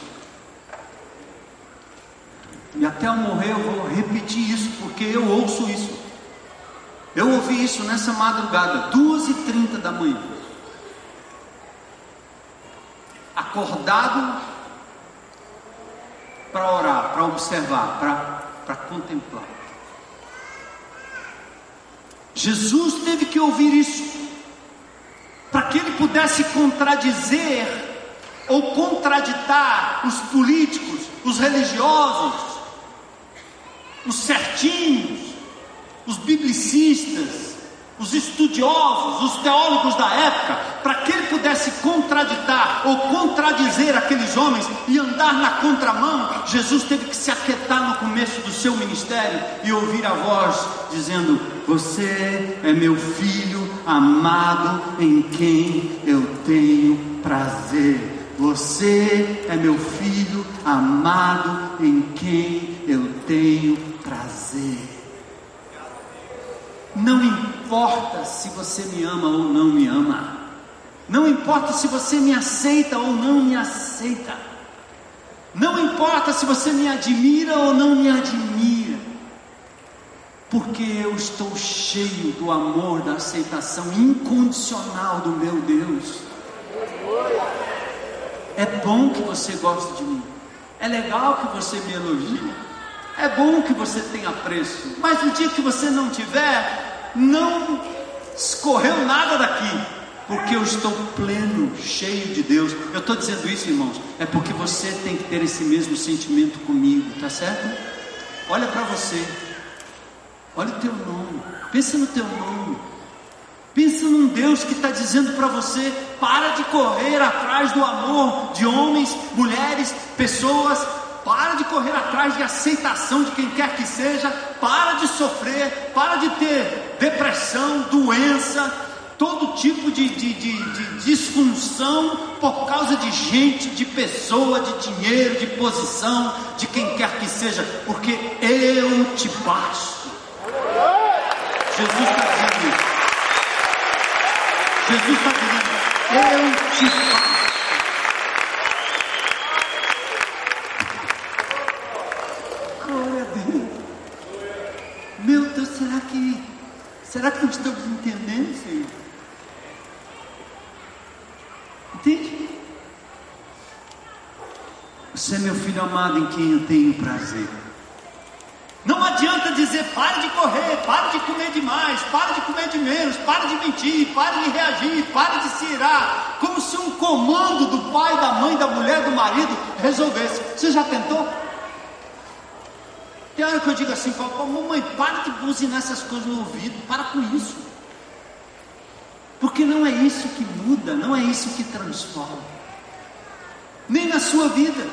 E até eu morrer eu vou repetir isso, porque eu ouço isso. Eu ouvi isso nessa madrugada, duas e trinta da manhã. Acordado para orar, para observar, para contemplar. Jesus teve que ouvir isso, para que ele pudesse contradizer ou contraditar os políticos, os religiosos, os certinhos, os biblicistas, os estudiosos, os teólogos da época, para que ele pudesse contraditar ou contradizer aqueles homens e andar na contramão, Jesus teve que se aquietar no começo do seu ministério e ouvir a voz dizendo: Você é meu filho amado em quem eu tenho prazer. Você é meu filho amado em quem eu tenho prazer. Não importa se você me ama ou não me ama. Não importa se você me aceita ou não me aceita. Não importa se você me admira ou não me admira. Porque eu estou cheio do amor, da aceitação incondicional do meu Deus. É bom que você goste de mim. É legal que você me elogie. É bom que você tenha preço. Mas no dia que você não tiver, não escorreu nada daqui, porque eu estou pleno, cheio de Deus. Eu estou dizendo isso, irmãos, é porque você tem que ter esse mesmo sentimento comigo, tá certo? Olha para você, olha o teu nome, pensa no teu nome. Pensa num Deus que está dizendo para você: para de correr atrás do amor de homens, mulheres, pessoas, para de correr atrás de aceitação de quem quer que seja, para de sofrer, para de ter depressão, doença, todo tipo de, de, de, de disfunção por causa de gente, de pessoa, de dinheiro, de posição, de quem quer que seja, porque eu te basto. Jesus está dizendo isso. Jesus está dizendo, eu te basto. Será que nós estamos entendendo, Senhor? Entende? Você é meu filho amado em quem eu tenho prazer. Não adianta dizer pare de correr, pare de comer demais, pare de comer de menos, pare de mentir, pare de reagir, pare de se irar, como se um comando do pai, da mãe, da mulher, do marido resolvesse. Você já tentou? Tem hora que eu digo assim, falo, mamãe, para de buzinar essas coisas no ouvido, para com isso. Porque não é isso que muda, não é isso que transforma. Nem na sua vida.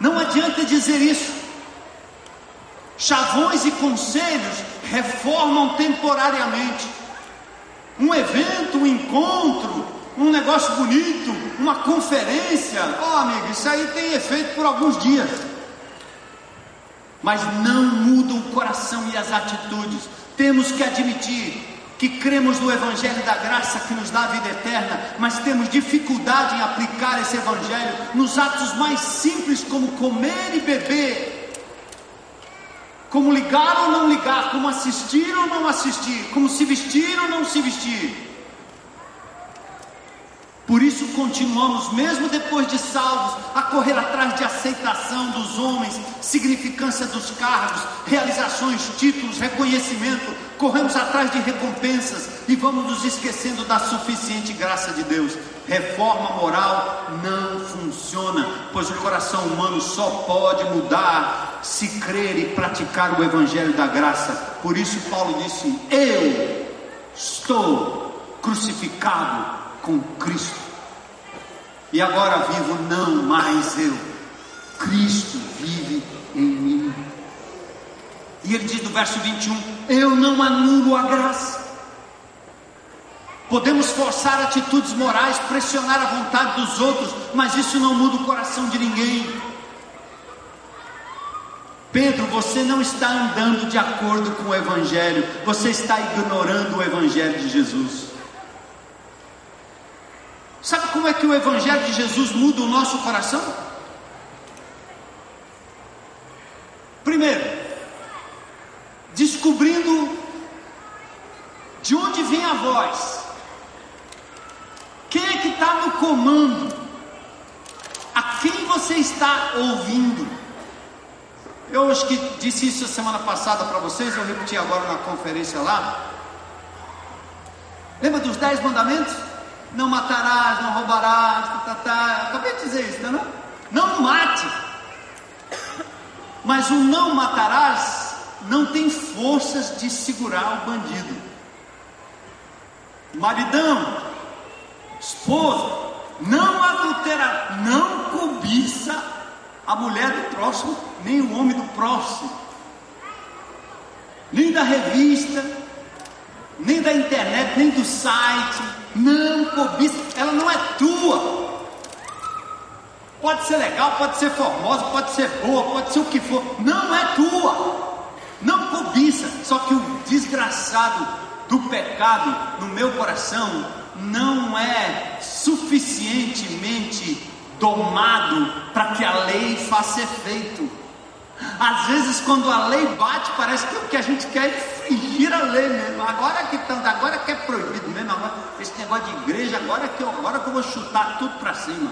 Não adianta dizer isso. Chavões e conselhos reformam temporariamente. Um evento, um encontro, um negócio bonito, uma conferência, ó oh, amigo, isso aí tem efeito por alguns dias mas não mudam o coração e as atitudes. Temos que admitir que cremos no Evangelho da graça que nos dá a vida eterna, mas temos dificuldade em aplicar esse Evangelho nos atos mais simples, como comer e beber, como ligar ou não ligar, como assistir ou não assistir, como se vestir ou não se vestir. Por isso continuamos, mesmo depois de salvos, a correr atrás de aceitação dos homens, significância dos cargos, realizações, títulos, reconhecimento. Corremos atrás de recompensas e vamos nos esquecendo da suficiente graça de Deus. Reforma moral não funciona, pois o coração humano só pode mudar se crer e praticar o evangelho da graça. Por isso Paulo disse: Eu estou crucificado com Cristo. E agora vivo não mais eu, Cristo vive em mim. E ele diz no verso 21: Eu não anulo a graça. Podemos forçar atitudes morais, pressionar a vontade dos outros, mas isso não muda o coração de ninguém. Pedro, você não está andando de acordo com o Evangelho, você está ignorando o Evangelho de Jesus. Sabe como é que o Evangelho de Jesus muda o nosso coração? Primeiro, descobrindo de onde vem a voz, quem é que está no comando, a quem você está ouvindo. Eu acho que disse isso semana passada para vocês, eu repeti agora na conferência lá. Lembra dos dez mandamentos? não matarás, não roubarás, tá, tá, tá. acabei de dizer isso, não? Não mate. Mas o não matarás não tem forças de segurar o bandido. Maridão, esposa, não adultera, não cobiça a mulher do próximo, nem o homem do próximo, nem da revista, nem da internet, nem do site, não cobiça, ela não é tua. Pode ser legal, pode ser formosa, pode ser boa, pode ser o que for, não é tua. Não cobiça, só que o desgraçado do pecado no meu coração não é suficientemente domado para que a lei faça efeito. Às vezes, quando a lei bate, parece que o que a gente quer é infringir a lei mesmo. Agora que tanto, agora que é proibido mesmo, agora, esse negócio de igreja, agora que eu, agora que eu vou chutar tudo para cima.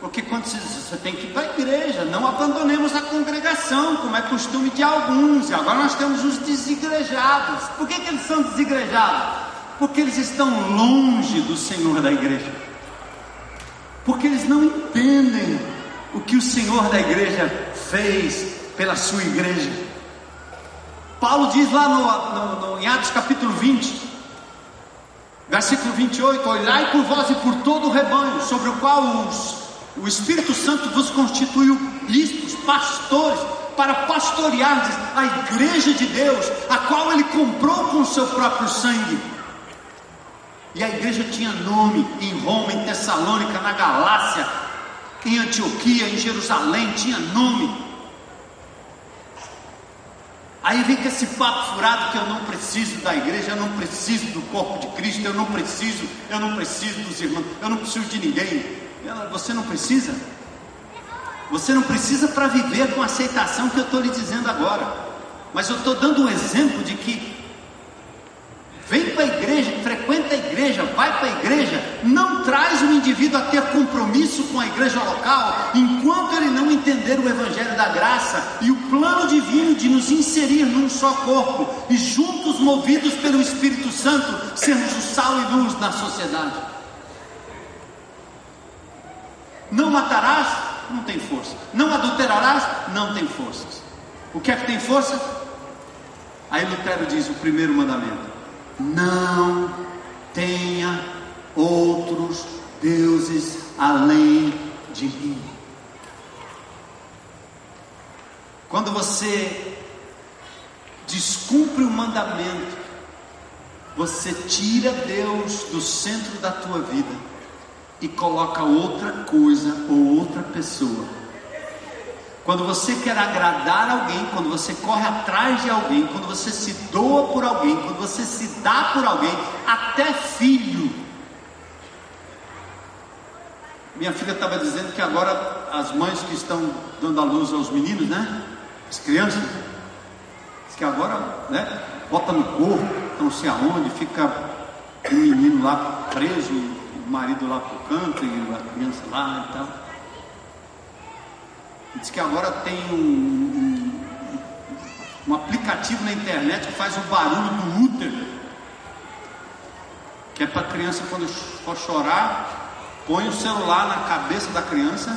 Porque quando você tem que ir para a igreja, não abandonemos a congregação, como é costume de alguns. E agora nós temos os desigrejados. Por que, que eles são desigrejados? Porque eles estão longe do Senhor da igreja. Porque eles não entendem o que o Senhor da igreja fez pela sua igreja. Paulo diz lá no, no, no, em Atos capítulo 20, versículo 28: Olhai por vós e por todo o rebanho, sobre o qual os, o Espírito Santo vos constituiu bispos, pastores, para pastorear a igreja de Deus, a qual ele comprou com o seu próprio sangue. E a igreja tinha nome em Roma, em Tessalônica, na Galácia, em Antioquia, em Jerusalém, tinha nome. Aí vem com esse papo furado que eu não preciso da igreja, eu não preciso do corpo de Cristo, eu não preciso, eu não preciso dos irmãos, eu não preciso de ninguém. Você não precisa? Você não precisa para viver com a aceitação que eu estou lhe dizendo agora. Mas eu estou dando um exemplo de que vem para a igreja, frequenta a igreja, vai para a igreja, não traz o indivíduo a ter compromisso com a igreja local, enquanto ele não entender o Evangelho da graça e o plano divino de nos inserir num só corpo e juntos movidos pelo Espírito Santo, sermos o sal e luz na sociedade. Não matarás? Não tem força. Não adulterarás? Não tem forças. O que é que tem força? Aí Lutero diz o primeiro mandamento não tenha outros deuses além de mim. Quando você descumpre o mandamento, você tira Deus do centro da tua vida e coloca outra coisa ou outra pessoa quando você quer agradar alguém, quando você corre atrás de alguém, quando você se doa por alguém, quando você se dá por alguém, até filho. Minha filha estava dizendo que agora as mães que estão dando a luz aos meninos, né? As crianças, diz que agora, né? Bota no corpo, não sei aonde, fica o menino lá preso, o marido lá pro canto e a criança lá e tal. Diz que agora tem um, um, um, aplicativo na internet que faz o barulho do útero. Que é para a criança quando for chorar, põe o celular na cabeça da criança,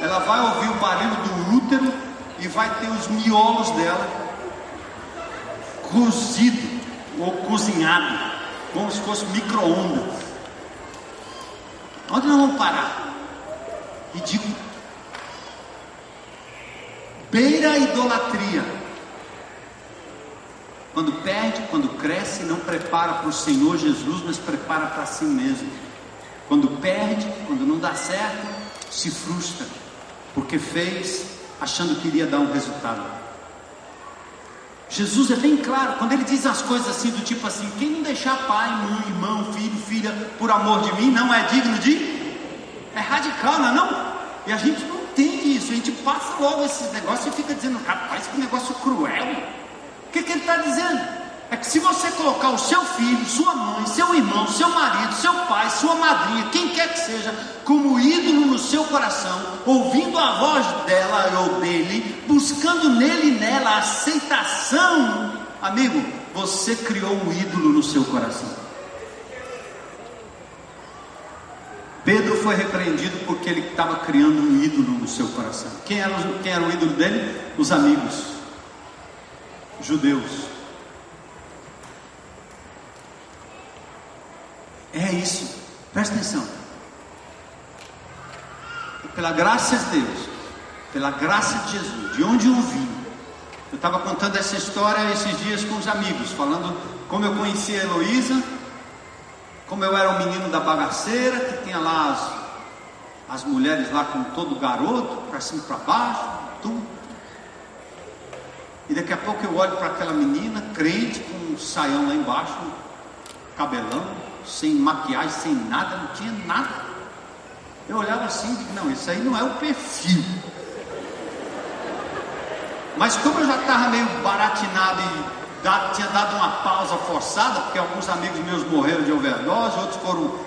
ela vai ouvir o barulho do útero e vai ter os miolos dela cozido ou cozinhado, como se fosse micro-ondas. Onde nós vamos parar? Ridículo beira a idolatria. Quando perde, quando cresce, não prepara para o Senhor Jesus, mas prepara para si mesmo. Quando perde, quando não dá certo, se frustra, porque fez achando que iria dar um resultado. Jesus é bem claro, quando ele diz as coisas assim, do tipo assim: quem não deixar pai, mãe, irmão, filho, filha, por amor de mim, não é digno de. É radical, não é? Não? E a gente não entende isso, a gente passa logo esses negócios e fica dizendo, rapaz, que negócio cruel. O que, que ele está dizendo? É que se você colocar o seu filho, sua mãe, seu irmão, seu marido, seu pai, sua madrinha, quem quer que seja, como ídolo no seu coração, ouvindo a voz dela ou dele, buscando nele e nela aceitação, amigo, você criou um ídolo no seu coração. Pedro foi repreendido porque ele estava criando um ídolo no seu coração. Quem era, quem era o ídolo dele? Os amigos. judeus. É isso, presta atenção. Pela graça de Deus, pela graça de Jesus, de onde eu vim. Eu estava contando essa história esses dias com os amigos, falando como eu conheci a Heloísa, como eu era um menino da bagaceira, que tinha lá as, as mulheres lá com todo garoto, para cima e para baixo, tudo. E daqui a pouco eu olho para aquela menina, crente, com um saião lá embaixo, cabelão, sem maquiagem, sem nada, não tinha nada. Eu olhava assim e digo, não, isso aí não é o perfil. Mas como eu já estava meio baratinado e tinha dado uma pausa forçada, porque alguns amigos meus morreram de overdose, outros foram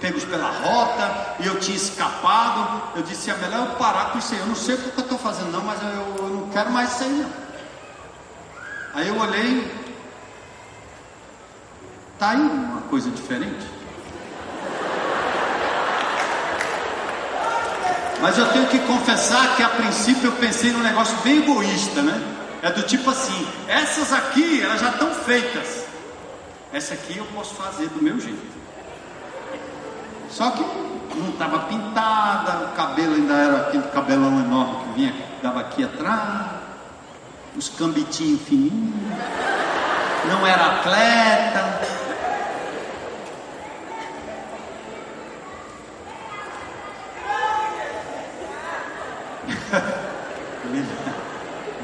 pegos pela rota, e eu tinha escapado, eu disse, é melhor eu parar com isso aí. Eu não sei o que eu estou fazendo não, mas eu, eu não quero mais isso aí não. Aí eu olhei, tá aí uma coisa diferente. Mas eu tenho que confessar que a princípio eu pensei num negócio bem egoísta, né? É do tipo assim, essas aqui elas já estão feitas. Essa aqui eu posso fazer do meu jeito. Só que não estava pintada, o cabelo ainda era aquele cabelão enorme que vinha, dava aqui atrás, os cambitinhos fininhos, não era atleta.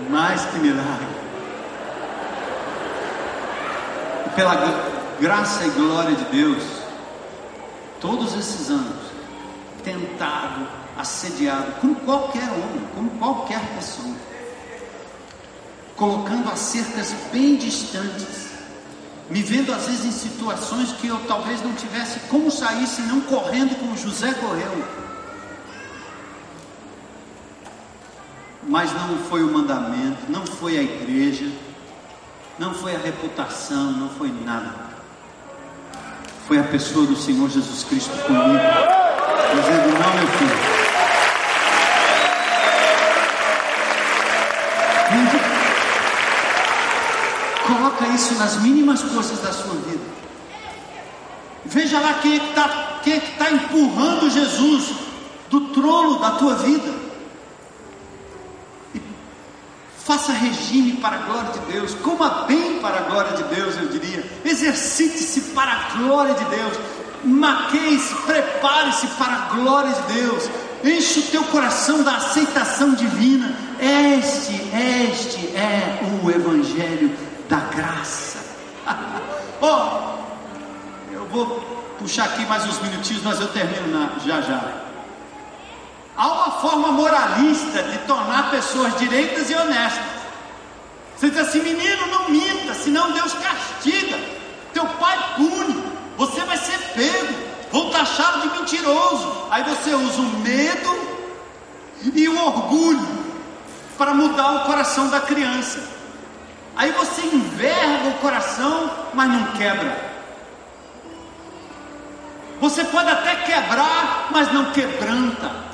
Mais que milagre. E pela graça e glória de Deus, todos esses anos, tentado, assediado, como qualquer homem, como qualquer pessoa, colocando as cercas bem distantes, me vendo às vezes em situações que eu talvez não tivesse como sair senão correndo como José correu. Mas não foi o mandamento, não foi a igreja, não foi a reputação, não foi nada. Foi a pessoa do Senhor Jesus Cristo comigo, dizendo: Não, meu filho. Coloca isso nas mínimas coisas da sua vida. Veja lá quem é que está é tá empurrando Jesus do trono da tua vida. Faça regime para a glória de Deus, coma bem para a glória de Deus, eu diria. Exercite-se para a glória de Deus. Maqueie-se, prepare-se para a glória de Deus. Enche o teu coração da aceitação divina. Este, este é o Evangelho da graça. oh, eu vou puxar aqui mais uns minutinhos, mas eu termino na, já já. Há uma forma moralista de tornar pessoas direitas e honestas. Você diz assim, menino, não minta, senão Deus castiga. Teu pai pune, você vai ser pego, vão taxá-lo de mentiroso. Aí você usa o medo e o orgulho para mudar o coração da criança. Aí você enverga o coração, mas não quebra. Você pode até quebrar, mas não quebranta.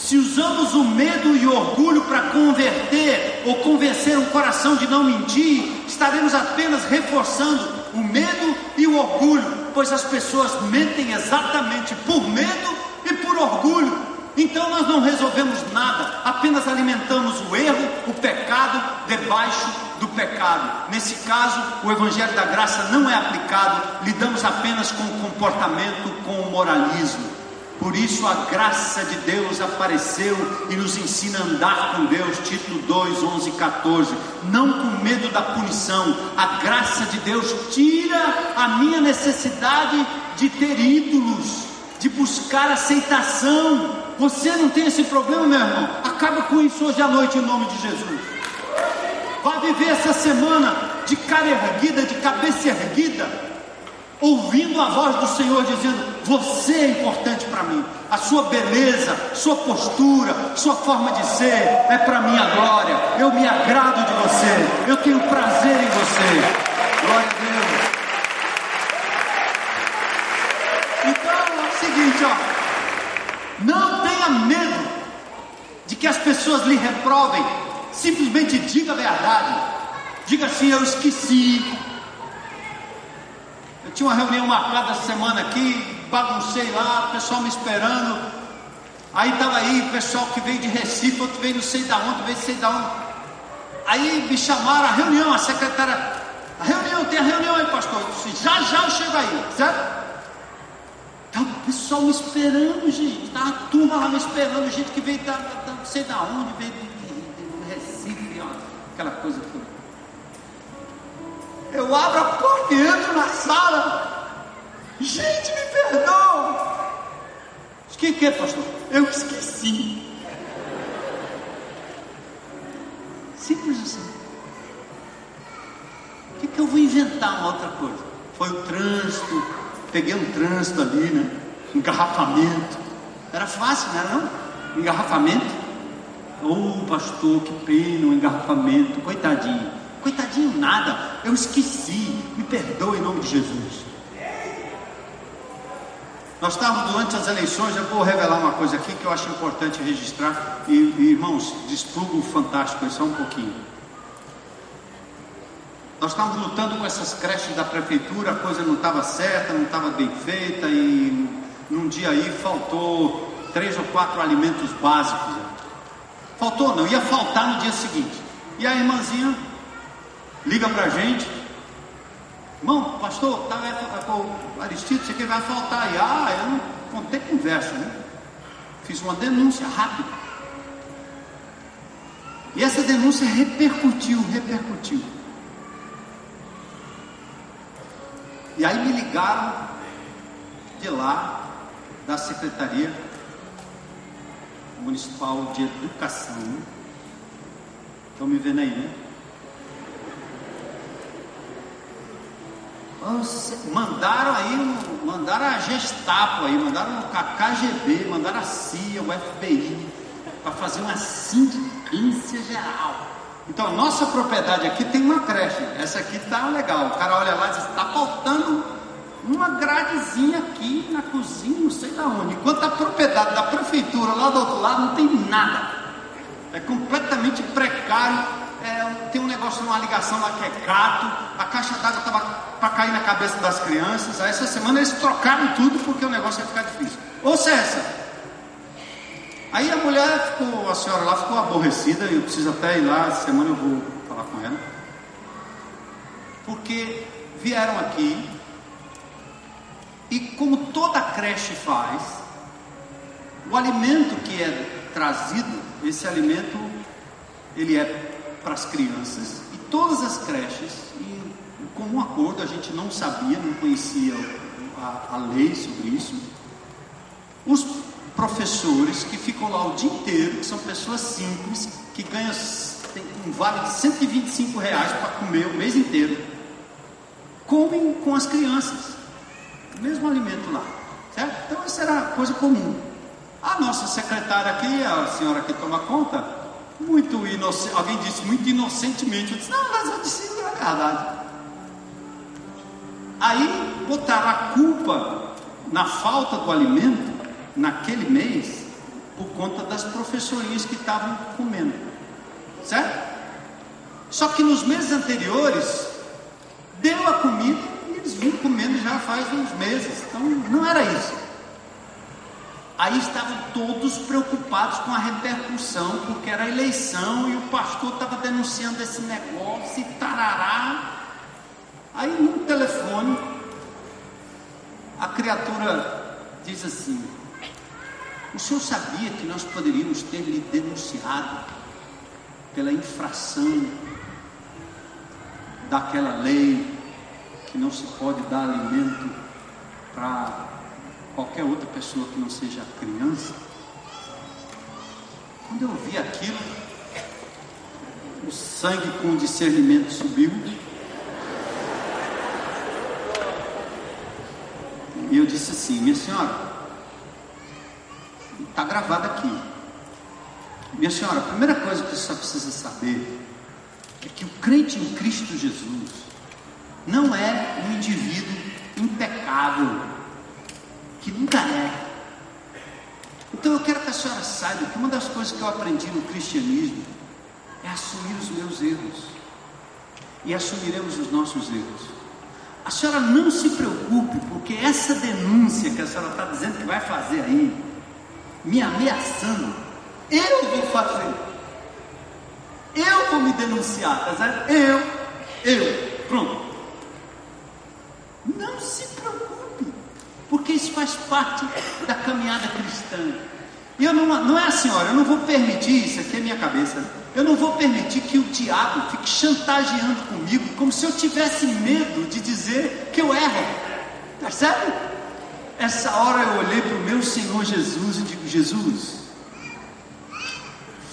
Se usamos o medo e o orgulho para converter ou convencer um coração de não mentir, estaremos apenas reforçando o medo e o orgulho, pois as pessoas mentem exatamente por medo e por orgulho. Então nós não resolvemos nada, apenas alimentamos o erro, o pecado debaixo do pecado. Nesse caso, o Evangelho da Graça não é aplicado, lidamos apenas com o comportamento, com o moralismo. Por isso a graça de Deus apareceu e nos ensina a andar com Deus. Título 2, 11 e 14. Não com medo da punição. A graça de Deus tira a minha necessidade de ter ídolos, de buscar aceitação. Você não tem esse problema, meu irmão? Acaba com isso hoje à noite em nome de Jesus. Vai viver essa semana de cara erguida, de cabeça erguida ouvindo a voz do Senhor dizendo: Você é importante para mim. A sua beleza, sua postura, sua forma de ser é para minha glória. Eu me agrado de você. Eu tenho prazer em você. Glória a Deus. Então é o seguinte, ó. Não tenha medo de que as pessoas lhe reprovem. Simplesmente diga a verdade. Diga assim: Eu esqueci. Eu tinha uma reunião marcada essa semana aqui, baguncei lá, o pessoal me esperando. Aí estava aí o pessoal que veio de Recife, outro veio não sei da onde, veio não sei da onde. Aí me chamaram a reunião, a secretária, a reunião, tem a reunião aí, pastor. Eu disse, já já eu chego aí, certo? Estava o pessoal me esperando, gente. Estava a turma lá me esperando, gente que veio da, da não sei da onde, veio de Recife, aquela coisa. Eu abro a porta e entro na sala. Gente, me perdoa. O que, que é, pastor? Eu esqueci. Simples assim. O que, que eu vou inventar uma outra coisa? Foi o trânsito, peguei um trânsito ali, né? Engarrafamento. Era fácil, não era não? Engarrafamento. Ô oh, pastor, que pena, um engarrafamento, coitadinho. Coitadinho nada, eu esqueci, me perdoe em nome de Jesus. Nós estávamos durante as eleições, eu vou revelar uma coisa aqui que eu acho importante registrar. E, e irmãos, desplugo fantástico, é só um pouquinho. Nós estávamos lutando com essas creches da prefeitura, a coisa não estava certa, não estava bem feita, e num dia aí faltou três ou quatro alimentos básicos. Faltou não, ia faltar no dia seguinte. E a irmãzinha liga para a gente, irmão, pastor, tá, é, o Aristides, você que vai faltar aí. Ah, eu não contei conversa, né? Fiz uma denúncia rápida. E essa denúncia repercutiu, repercutiu. E aí me ligaram de lá, da Secretaria Municipal de Educação. Estão me vendo aí, né? Mandaram aí, mandaram a Gestapo aí, mandaram o KGB, mandaram a CIA, o FBI, para fazer uma sindicância geral. Então, a nossa propriedade aqui tem uma creche, essa aqui tá legal. O cara olha lá e diz: está faltando uma gradezinha aqui na cozinha, não sei da onde. Enquanto a propriedade da prefeitura lá do outro lado não tem nada. É completamente precário é, tem um negócio numa ligação lá que é cato, a caixa d'água estava para cair na cabeça das crianças. Aí essa semana eles trocaram tudo porque o negócio ia ficar difícil. Ô César! Aí a mulher ficou, a senhora lá ficou aborrecida, eu preciso até ir lá, essa semana eu vou falar com ela. Porque vieram aqui e como toda creche faz, o alimento que é trazido, esse alimento ele é para as crianças e todas as creches, e com um acordo, a gente não sabia, não conhecia a, a lei sobre isso. Os professores que ficam lá o dia inteiro, que são pessoas simples, que ganham tem um vale de 125 reais para comer o mês inteiro, comem com as crianças, o mesmo alimento lá, certo? Então isso era coisa comum. A nossa secretária aqui, a senhora que toma conta, muito inocente, alguém disse muito inocentemente, eu disse, não, mas eu disse, não é verdade. Aí botaram a culpa na falta do alimento naquele mês por conta das professorinhas que estavam comendo, certo? Só que nos meses anteriores deu a comida e eles vinham comendo já faz uns meses, então não era isso. Aí estavam todos preocupados com a repercussão, porque era eleição e o pastor estava denunciando esse negócio e tarará. Aí no telefone, a criatura diz assim: O senhor sabia que nós poderíamos ter lhe denunciado pela infração daquela lei que não se pode dar alimento para qualquer outra pessoa que não seja criança. Quando eu vi aquilo, o sangue com discernimento subiu. E eu disse assim: Minha senhora, está gravado aqui. Minha senhora, a primeira coisa que você precisa saber é que o crente em Cristo Jesus não é um indivíduo impecável, que nunca é. Então eu quero que a senhora saiba que uma das coisas que eu aprendi no cristianismo é assumir os meus erros. e assumiremos os nossos erros. A senhora não se preocupe, porque essa denúncia que a senhora está dizendo que vai fazer aí, me ameaçando, eu vou fazer. Eu vou me denunciar, tá certo? Eu, eu, pronto. Não se preocupe, porque isso faz parte da caminhada cristã. E eu não, não é a senhora, eu não vou permitir, isso aqui é minha cabeça, eu não vou permitir que o diabo fique chantageando comigo, como se eu tivesse medo de dizer que eu erro. Percebe? Essa hora eu olhei para o meu Senhor Jesus e digo: Jesus,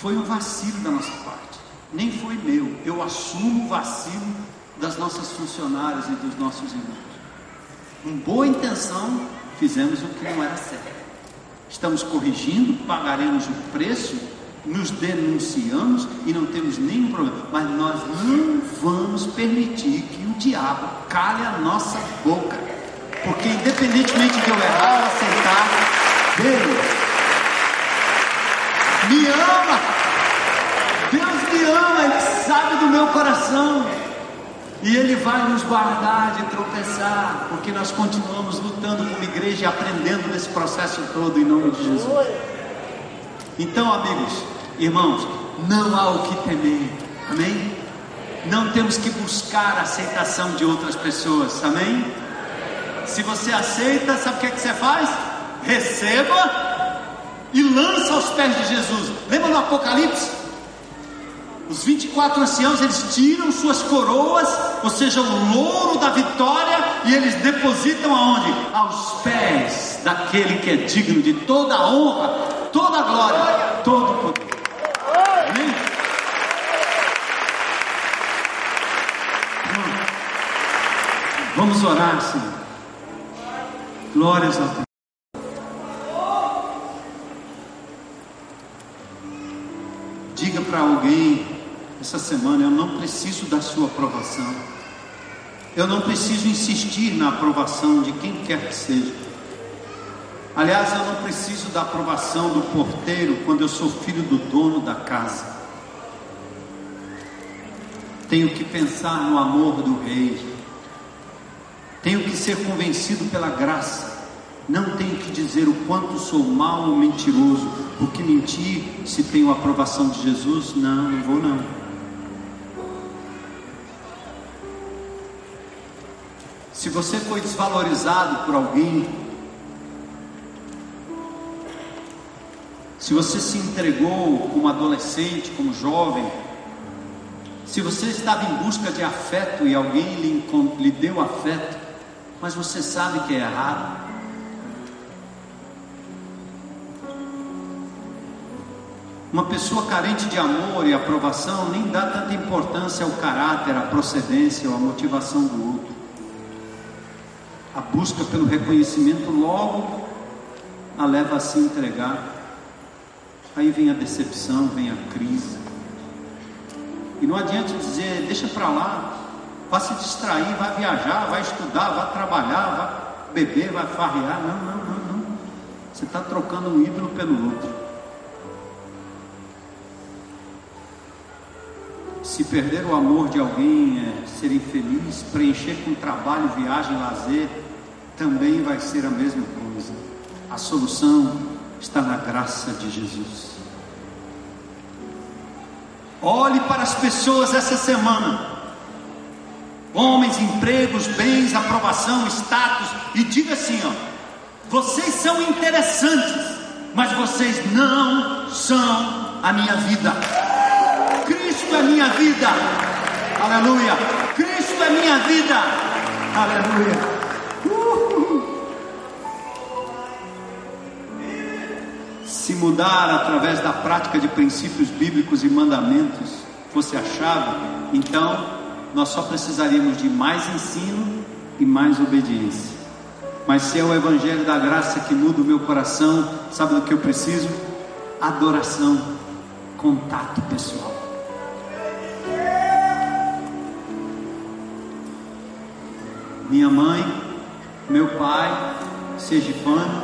foi um vacilo da nossa parte, nem foi meu. Eu assumo o vacilo das nossas funcionárias e dos nossos irmãos. Com boa intenção, fizemos o que não era certo. Estamos corrigindo, pagaremos o preço, nos denunciamos e não temos nenhum problema. Mas nós não vamos permitir que o diabo cale a nossa boca. Porque independentemente de eu errar ou aceitar, Deus me ama. Deus me ama, Ele sabe do meu coração. E Ele vai nos guardar de tropeçar, porque nós continuamos lutando como igreja e aprendendo nesse processo todo em nome de Jesus. Então, amigos, irmãos, não há o que temer, amém? Não temos que buscar a aceitação de outras pessoas, amém? Se você aceita, sabe o que, é que você faz? Receba e lança aos pés de Jesus. Lembra no Apocalipse? Os 24 anciãos eles tiram suas coroas, ou seja, o louro da vitória, e eles depositam aonde? Aos pés daquele que é digno de toda a honra, toda a glória, todo o poder. Amém? Vamos orar, Senhor. Glórias a Deus. Diga para alguém essa semana: eu não preciso da sua aprovação. Eu não preciso insistir na aprovação de quem quer que seja. Aliás, eu não preciso da aprovação do porteiro quando eu sou filho do dono da casa. Tenho que pensar no amor do Rei. Tenho que ser convencido pela graça. Não tenho que dizer o quanto sou mau ou mentiroso, porque mentir se tenho a aprovação de Jesus, não, não vou não. Se você foi desvalorizado por alguém, se você se entregou como adolescente, como jovem, se você estava em busca de afeto e alguém lhe, lhe deu afeto, mas você sabe que é errado, Uma pessoa carente de amor e aprovação nem dá tanta importância ao caráter, à procedência ou à motivação do outro a busca pelo reconhecimento logo a leva a se entregar. Aí vem a decepção, vem a crise. E não adianta dizer, deixa para lá, vá se distrair, vai viajar, vai estudar, vai trabalhar, vai beber, vai farrear. Não, não, não, não. Você está trocando um ídolo pelo outro. Se perder o amor de alguém é ser infeliz, preencher com trabalho, viagem, lazer, também vai ser a mesma coisa. A solução está na graça de Jesus. Olhe para as pessoas essa semana. Homens, empregos, bens, aprovação, status, e diga assim: ó, vocês são interessantes, mas vocês não são a minha vida. Cristo é minha vida. Aleluia. Cristo é minha vida. Aleluia. Se mudar através da prática de princípios bíblicos e mandamentos fosse a chave, então nós só precisaríamos de mais ensino e mais obediência. Mas se é o Evangelho da graça que muda o meu coração, sabe do que eu preciso? Adoração, contato pessoal. Minha mãe, meu pai, sergipano,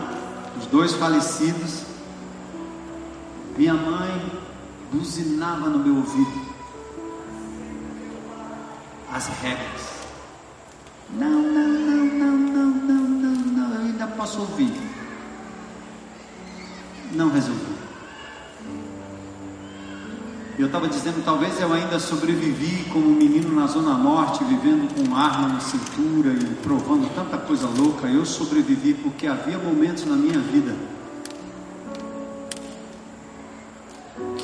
os dois falecidos, minha mãe buzinava no meu ouvido. As regras. Não, não, não, não, não, não, não, não, eu ainda posso ouvir. Não resolvi. Eu estava dizendo, talvez eu ainda sobrevivi como menino na Zona Norte, vivendo com arma na cintura e provando tanta coisa louca. Eu sobrevivi porque havia momentos na minha vida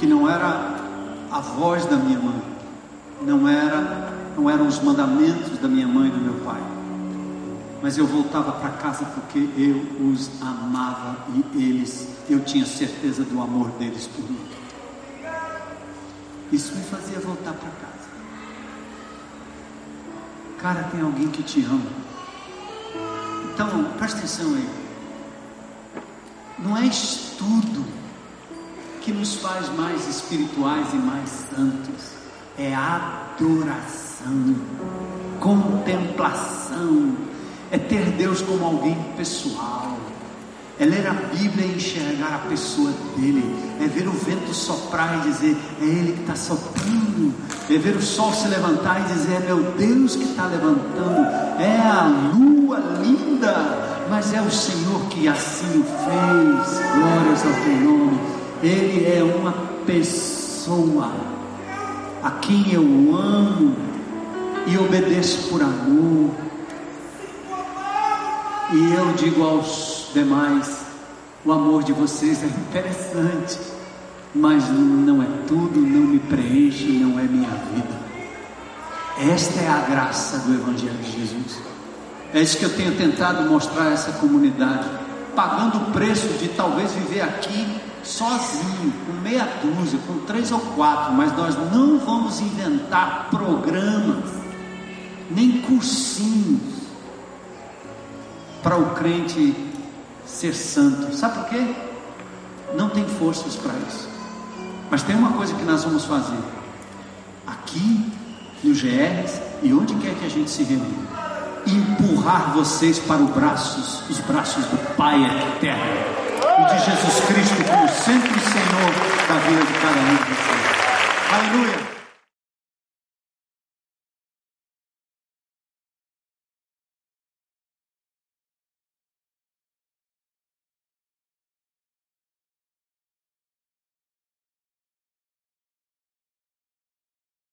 não era a voz da minha mãe, não era, não eram os mandamentos da minha mãe e do meu pai. Mas eu voltava para casa porque eu os amava e eles, eu tinha certeza do amor deles por mim. Isso me fazia voltar para casa. Cara, tem alguém que te ama. Então, presta atenção aí. Não é estudo que nos faz mais espirituais e mais santos. É adoração, contemplação, é ter Deus como alguém pessoal é ler a Bíblia e enxergar a pessoa dele, é ver o vento soprar e dizer, é ele que está soprando, é ver o sol se levantar e dizer, é meu Deus que está levantando, é a lua linda, mas é o Senhor que assim o fez, glórias ao teu nome, ele é uma pessoa a quem eu amo e obedeço por amor, e eu digo aos demais. O amor de vocês é interessante, mas não é tudo, não me preenche, não é minha vida. Esta é a graça do Evangelho de Jesus. É isso que eu tenho tentado mostrar a essa comunidade, pagando o preço de talvez viver aqui sozinho, com meia dúzia, com três ou quatro, mas nós não vamos inventar programas, nem cursinhos para o crente ser santo. Sabe por quê? Não tem forças para isso. Mas tem uma coisa que nós vamos fazer. Aqui, no GRs e onde quer que a gente se reúna. Empurrar vocês para os braços, os braços do Pai eterno. E de Jesus Cristo como sempre Senhor da vida de cada um de vocês. Aleluia.